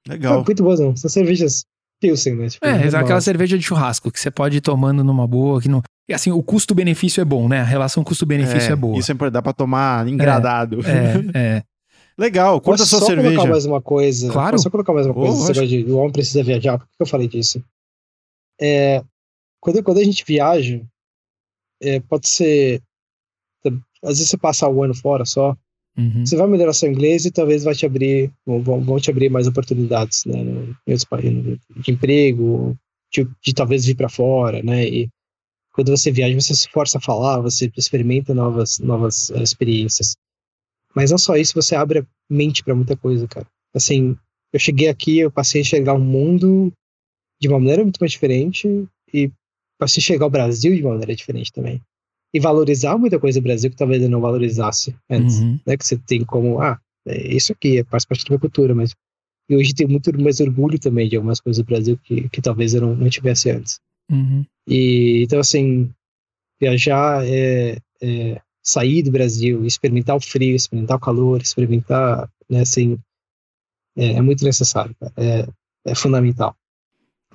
Legal. Não, muito boas, não. São cervejas Pilsen, né? Tipo, É, normal. aquela cerveja de churrasco que você pode ir tomando numa boa. Que não... E assim, o custo-benefício é bom, né? A relação custo-benefício é, boa. Isso é importante, dá pra tomar engradado. É, é. Legal, curta a Posso sua só cerveja. colocar mais uma coisa? Claro. Posso só colocar mais uma Oh, coisa? Lógico. negócio de o homem precisa viajar. Por que eu falei disso? É, quando, quando a gente viaja, é, pode ser. Às vezes você passar o ano fora só, Uhum. você vai melhorar seu inglês e talvez vai te abrir, vão, vão- te abrir mais oportunidades, né? no- Em outros países, de emprego, de, de talvez vir para fora, né? E quando você viaja, você se força a falar, você experimenta novas, novas eh, experiências. Mas não só isso, você abre a mente para muita coisa, cara. Assim, eu cheguei aqui, eu passei a enxergar o mundo de uma maneira muito mais diferente e passei a enxergar o Brasil de uma maneira diferente também. E valorizar muita coisa do Brasil que talvez eu não valorizasse antes Uhum. né? Que você tem como, ah, é isso aqui, faz parte da minha cultura, mas e hoje tem muito mais orgulho também de algumas coisas do Brasil que, que talvez eu não, não tivesse antes. Uhum. E então assim, viajar é, é sair do Brasil, experimentar o frio, experimentar o calor, experimentar, né, assim, é, é muito necessário. É, é fundamental.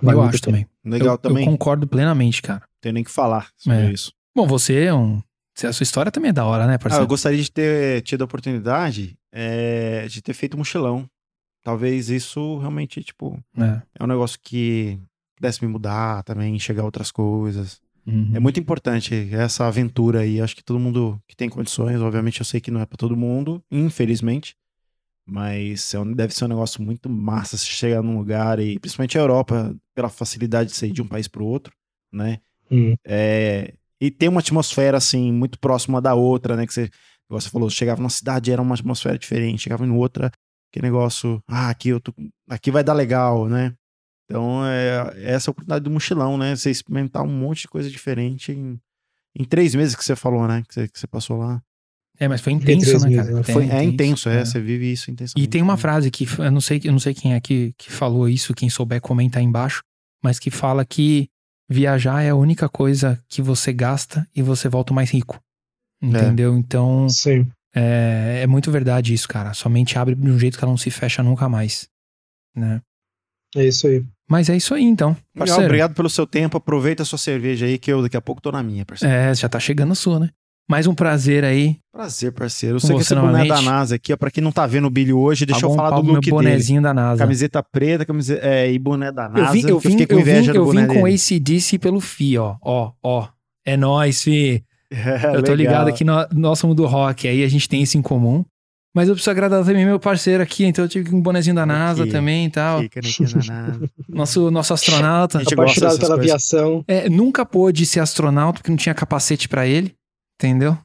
Vale Eu acho pena. também. Legal eu, também. Eu concordo plenamente, cara. Tenho nem que falar sobre É. isso. Bom, você é um. A sua história também é da hora, né, Ah, eu parceiro? gostaria de ter tido a oportunidade é, de ter feito mochilão. Talvez isso realmente, tipo, É. é um negócio que pudesse me mudar também, enxergar outras coisas. Uhum. É muito importante essa aventura aí. Acho que todo mundo que tem condições, obviamente eu sei que não é pra todo mundo, infelizmente. Mas é um- deve ser um negócio muito massa se chegar num lugar e principalmente a Europa, pela facilidade de sair de um país pro outro, né? Hum. É, e tem uma atmosfera assim muito próxima da outra, né? Que você, você falou, chegava numa cidade era uma atmosfera diferente, chegava em outra que negócio, ah, aqui eu tô, aqui vai dar legal, né? Então, é, é essa oportunidade do mochilão, né? Você experimentar um monte de coisa diferente em, em três meses que você falou, né? Que você, que você passou lá. É, mas foi intenso, né, cara? Né? Foi, é intenso, é, é, Você vive isso intensamente. E tem uma frase que eu não sei, eu não sei quem é que, que falou isso, quem souber comenta aí embaixo, mas que fala que viajar é a única coisa que você gasta e você volta mais rico. É. Entendeu? É. Então. Sim. É, é muito verdade isso, cara. Sua mente abre de um jeito que ela não se fecha nunca mais. Né? É isso aí. Mas é isso aí, então. Parceiro. Obrigado pelo seu tempo. Aproveita a sua cerveja aí, que eu daqui a pouco tô na minha, parceiro. É, já tá chegando a sua, né? Mais um prazer aí. Prazer, parceiro. Eu sei que esse boné da NASA aqui, ó, pra quem não tá vendo o Billy hoje, deixa tá eu falar do look meu bonezinho dele. da NASA. Camiseta preta, camiseta, é, e boné da NASA. Eu vim, eu vim, eu, com inveja eu vim, eu vim com ACDC pelo FI, ó. Ó, ó. É nóis, Fi. É, eu tô ligado aqui, no, nós somos do rock, aí a gente tem isso em comum. Mas eu preciso agradar também meu parceiro aqui, então eu tive um bonezinho da NASA aqui, também e tal. Da NASA. Nosso, nosso astronauta. A gente Apaixonado pela aviação. É, nunca pôde ser astronauta porque não tinha capacete para ele, entendeu?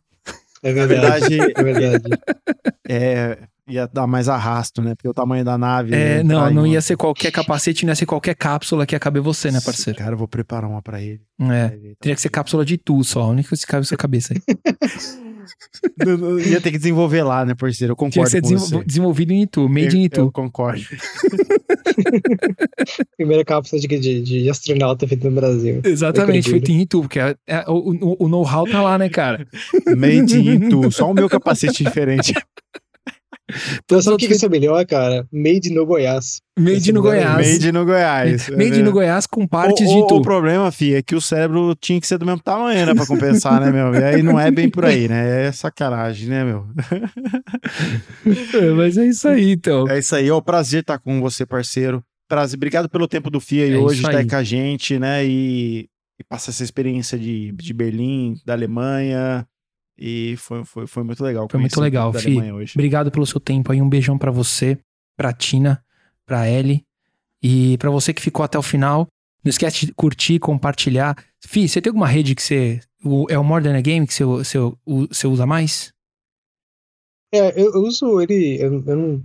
É verdade. é verdade. É, ia dar mais arrasto, né? Porque o tamanho da nave. É, não, não ia ser qualquer capacete, não ia ser qualquer cápsula que ia caber você, né, parceiro? Cara, eu vou preparar uma para ele. É. Teria que ser cápsula de tu só, a única que cabe na sua cabeça aí. ia ter que desenvolver lá, né, parceiro? Eu concordo Tinha que ser desenvol desenvolvido em Itu, made eu, in Itu. Eu concordo. Primeira cápsula de, de, de, astronauta feita no Brasil. Exatamente, feita em Itu, porque é, é, o, o know-how tá lá, né, cara? Made in Itu, só o meu capacete diferente. Então, sabe o que, que isso é melhor, cara? Made no Goiás. Made no Goiás. Made no Goiás. Made no Goiás com partes o, de tudo. O problema, Fih, é que o cérebro tinha que ser do mesmo tamanho, né? Pra compensar, né, meu? E aí não é bem por aí, né? É sacanagem, né, meu? é, mas é isso aí, então. É isso aí. É um prazer estar com você, parceiro. Prazer. Obrigado pelo tempo do FIA e é hoje estar aí com a gente, né? E, e passar essa experiência de, de Berlim, da Alemanha, e foi, foi, foi muito legal. Foi muito legal, Fi. Obrigado pelo seu tempo aí. Um beijão para você, pra Tina, pra Ellie. E para você que ficou até o final, não esquece de curtir, compartilhar. Fi, você tem alguma rede que você. é o More Than a Game que você, você, você usa mais? É, eu, uso ele. Eu, eu não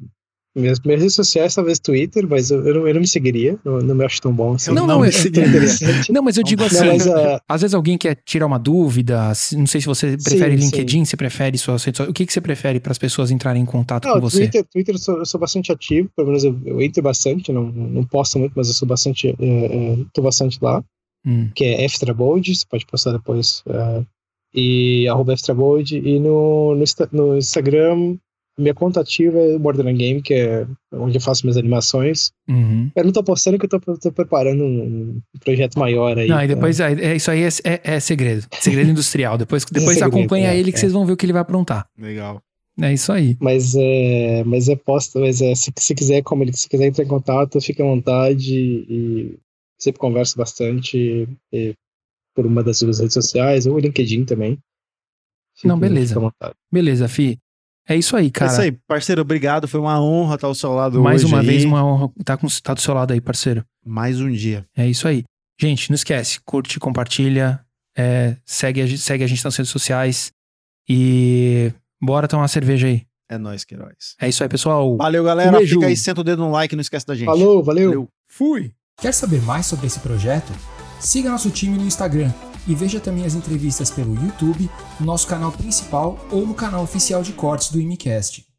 minhas, minhas redes sociais, talvez Twitter, mas eu, eu, não, eu não me seguiria. Eu não me acho tão bom assim. Não, não, não, interessante. não mas eu digo assim: não, mas, uh... às vezes alguém quer tirar uma dúvida. Não sei se você prefere sim, LinkedIn, sim. se prefere suas redes sociais. O que, que você prefere para as pessoas entrarem em contato não, com você? Twitter, Twitter eu sou, eu sou bastante ativo, pelo menos eu, eu entro bastante, não, não posto muito, mas eu sou bastante. Estou bastante lá. Hum. Que é Eftrabold, você pode postar depois. Uh, e arroba Eftrabold. E no, no, no Instagram minha conta ativa é o Borderland Game, que é onde eu faço minhas animações. Uhum. Eu não tô postando que eu tô, tô preparando um, projeto maior aí. Não, e depois é, é, isso aí é, é, é, segredo. Segredo industrial. Depois, depois segredo, acompanha é, ele que é. vocês vão ver o que ele vai aprontar. Legal. É isso aí. Mas é, mas é posto, mas é, se, se quiser, como ele, se quiser entrar em contato, fique à vontade e sempre converso bastante e, por uma das suas redes sociais, ou o LinkedIn também. Fique, não, beleza. Beleza, Fi. É isso aí, cara. É isso aí, parceiro. Obrigado. Foi uma honra estar ao seu lado Mais hoje. Mais uma aí. vez, uma honra estar, com, estar do seu lado aí, parceiro. Mais um dia. É isso aí. Gente, não esquece. Curte, compartilha. É, segue, a, segue a gente nas redes sociais. E bora tomar uma cerveja aí. É nóis, Queiroz. É isso aí, pessoal. Valeu, galera. Um Fica aí, senta o dedo no like, não esquece da gente. Falou, valeu. valeu. Fui. Quer saber mais sobre esse projeto? Siga nosso time no Instagram e veja também as entrevistas pelo YouTube, no nosso canal principal ou no canal oficial de cortes do Imicast.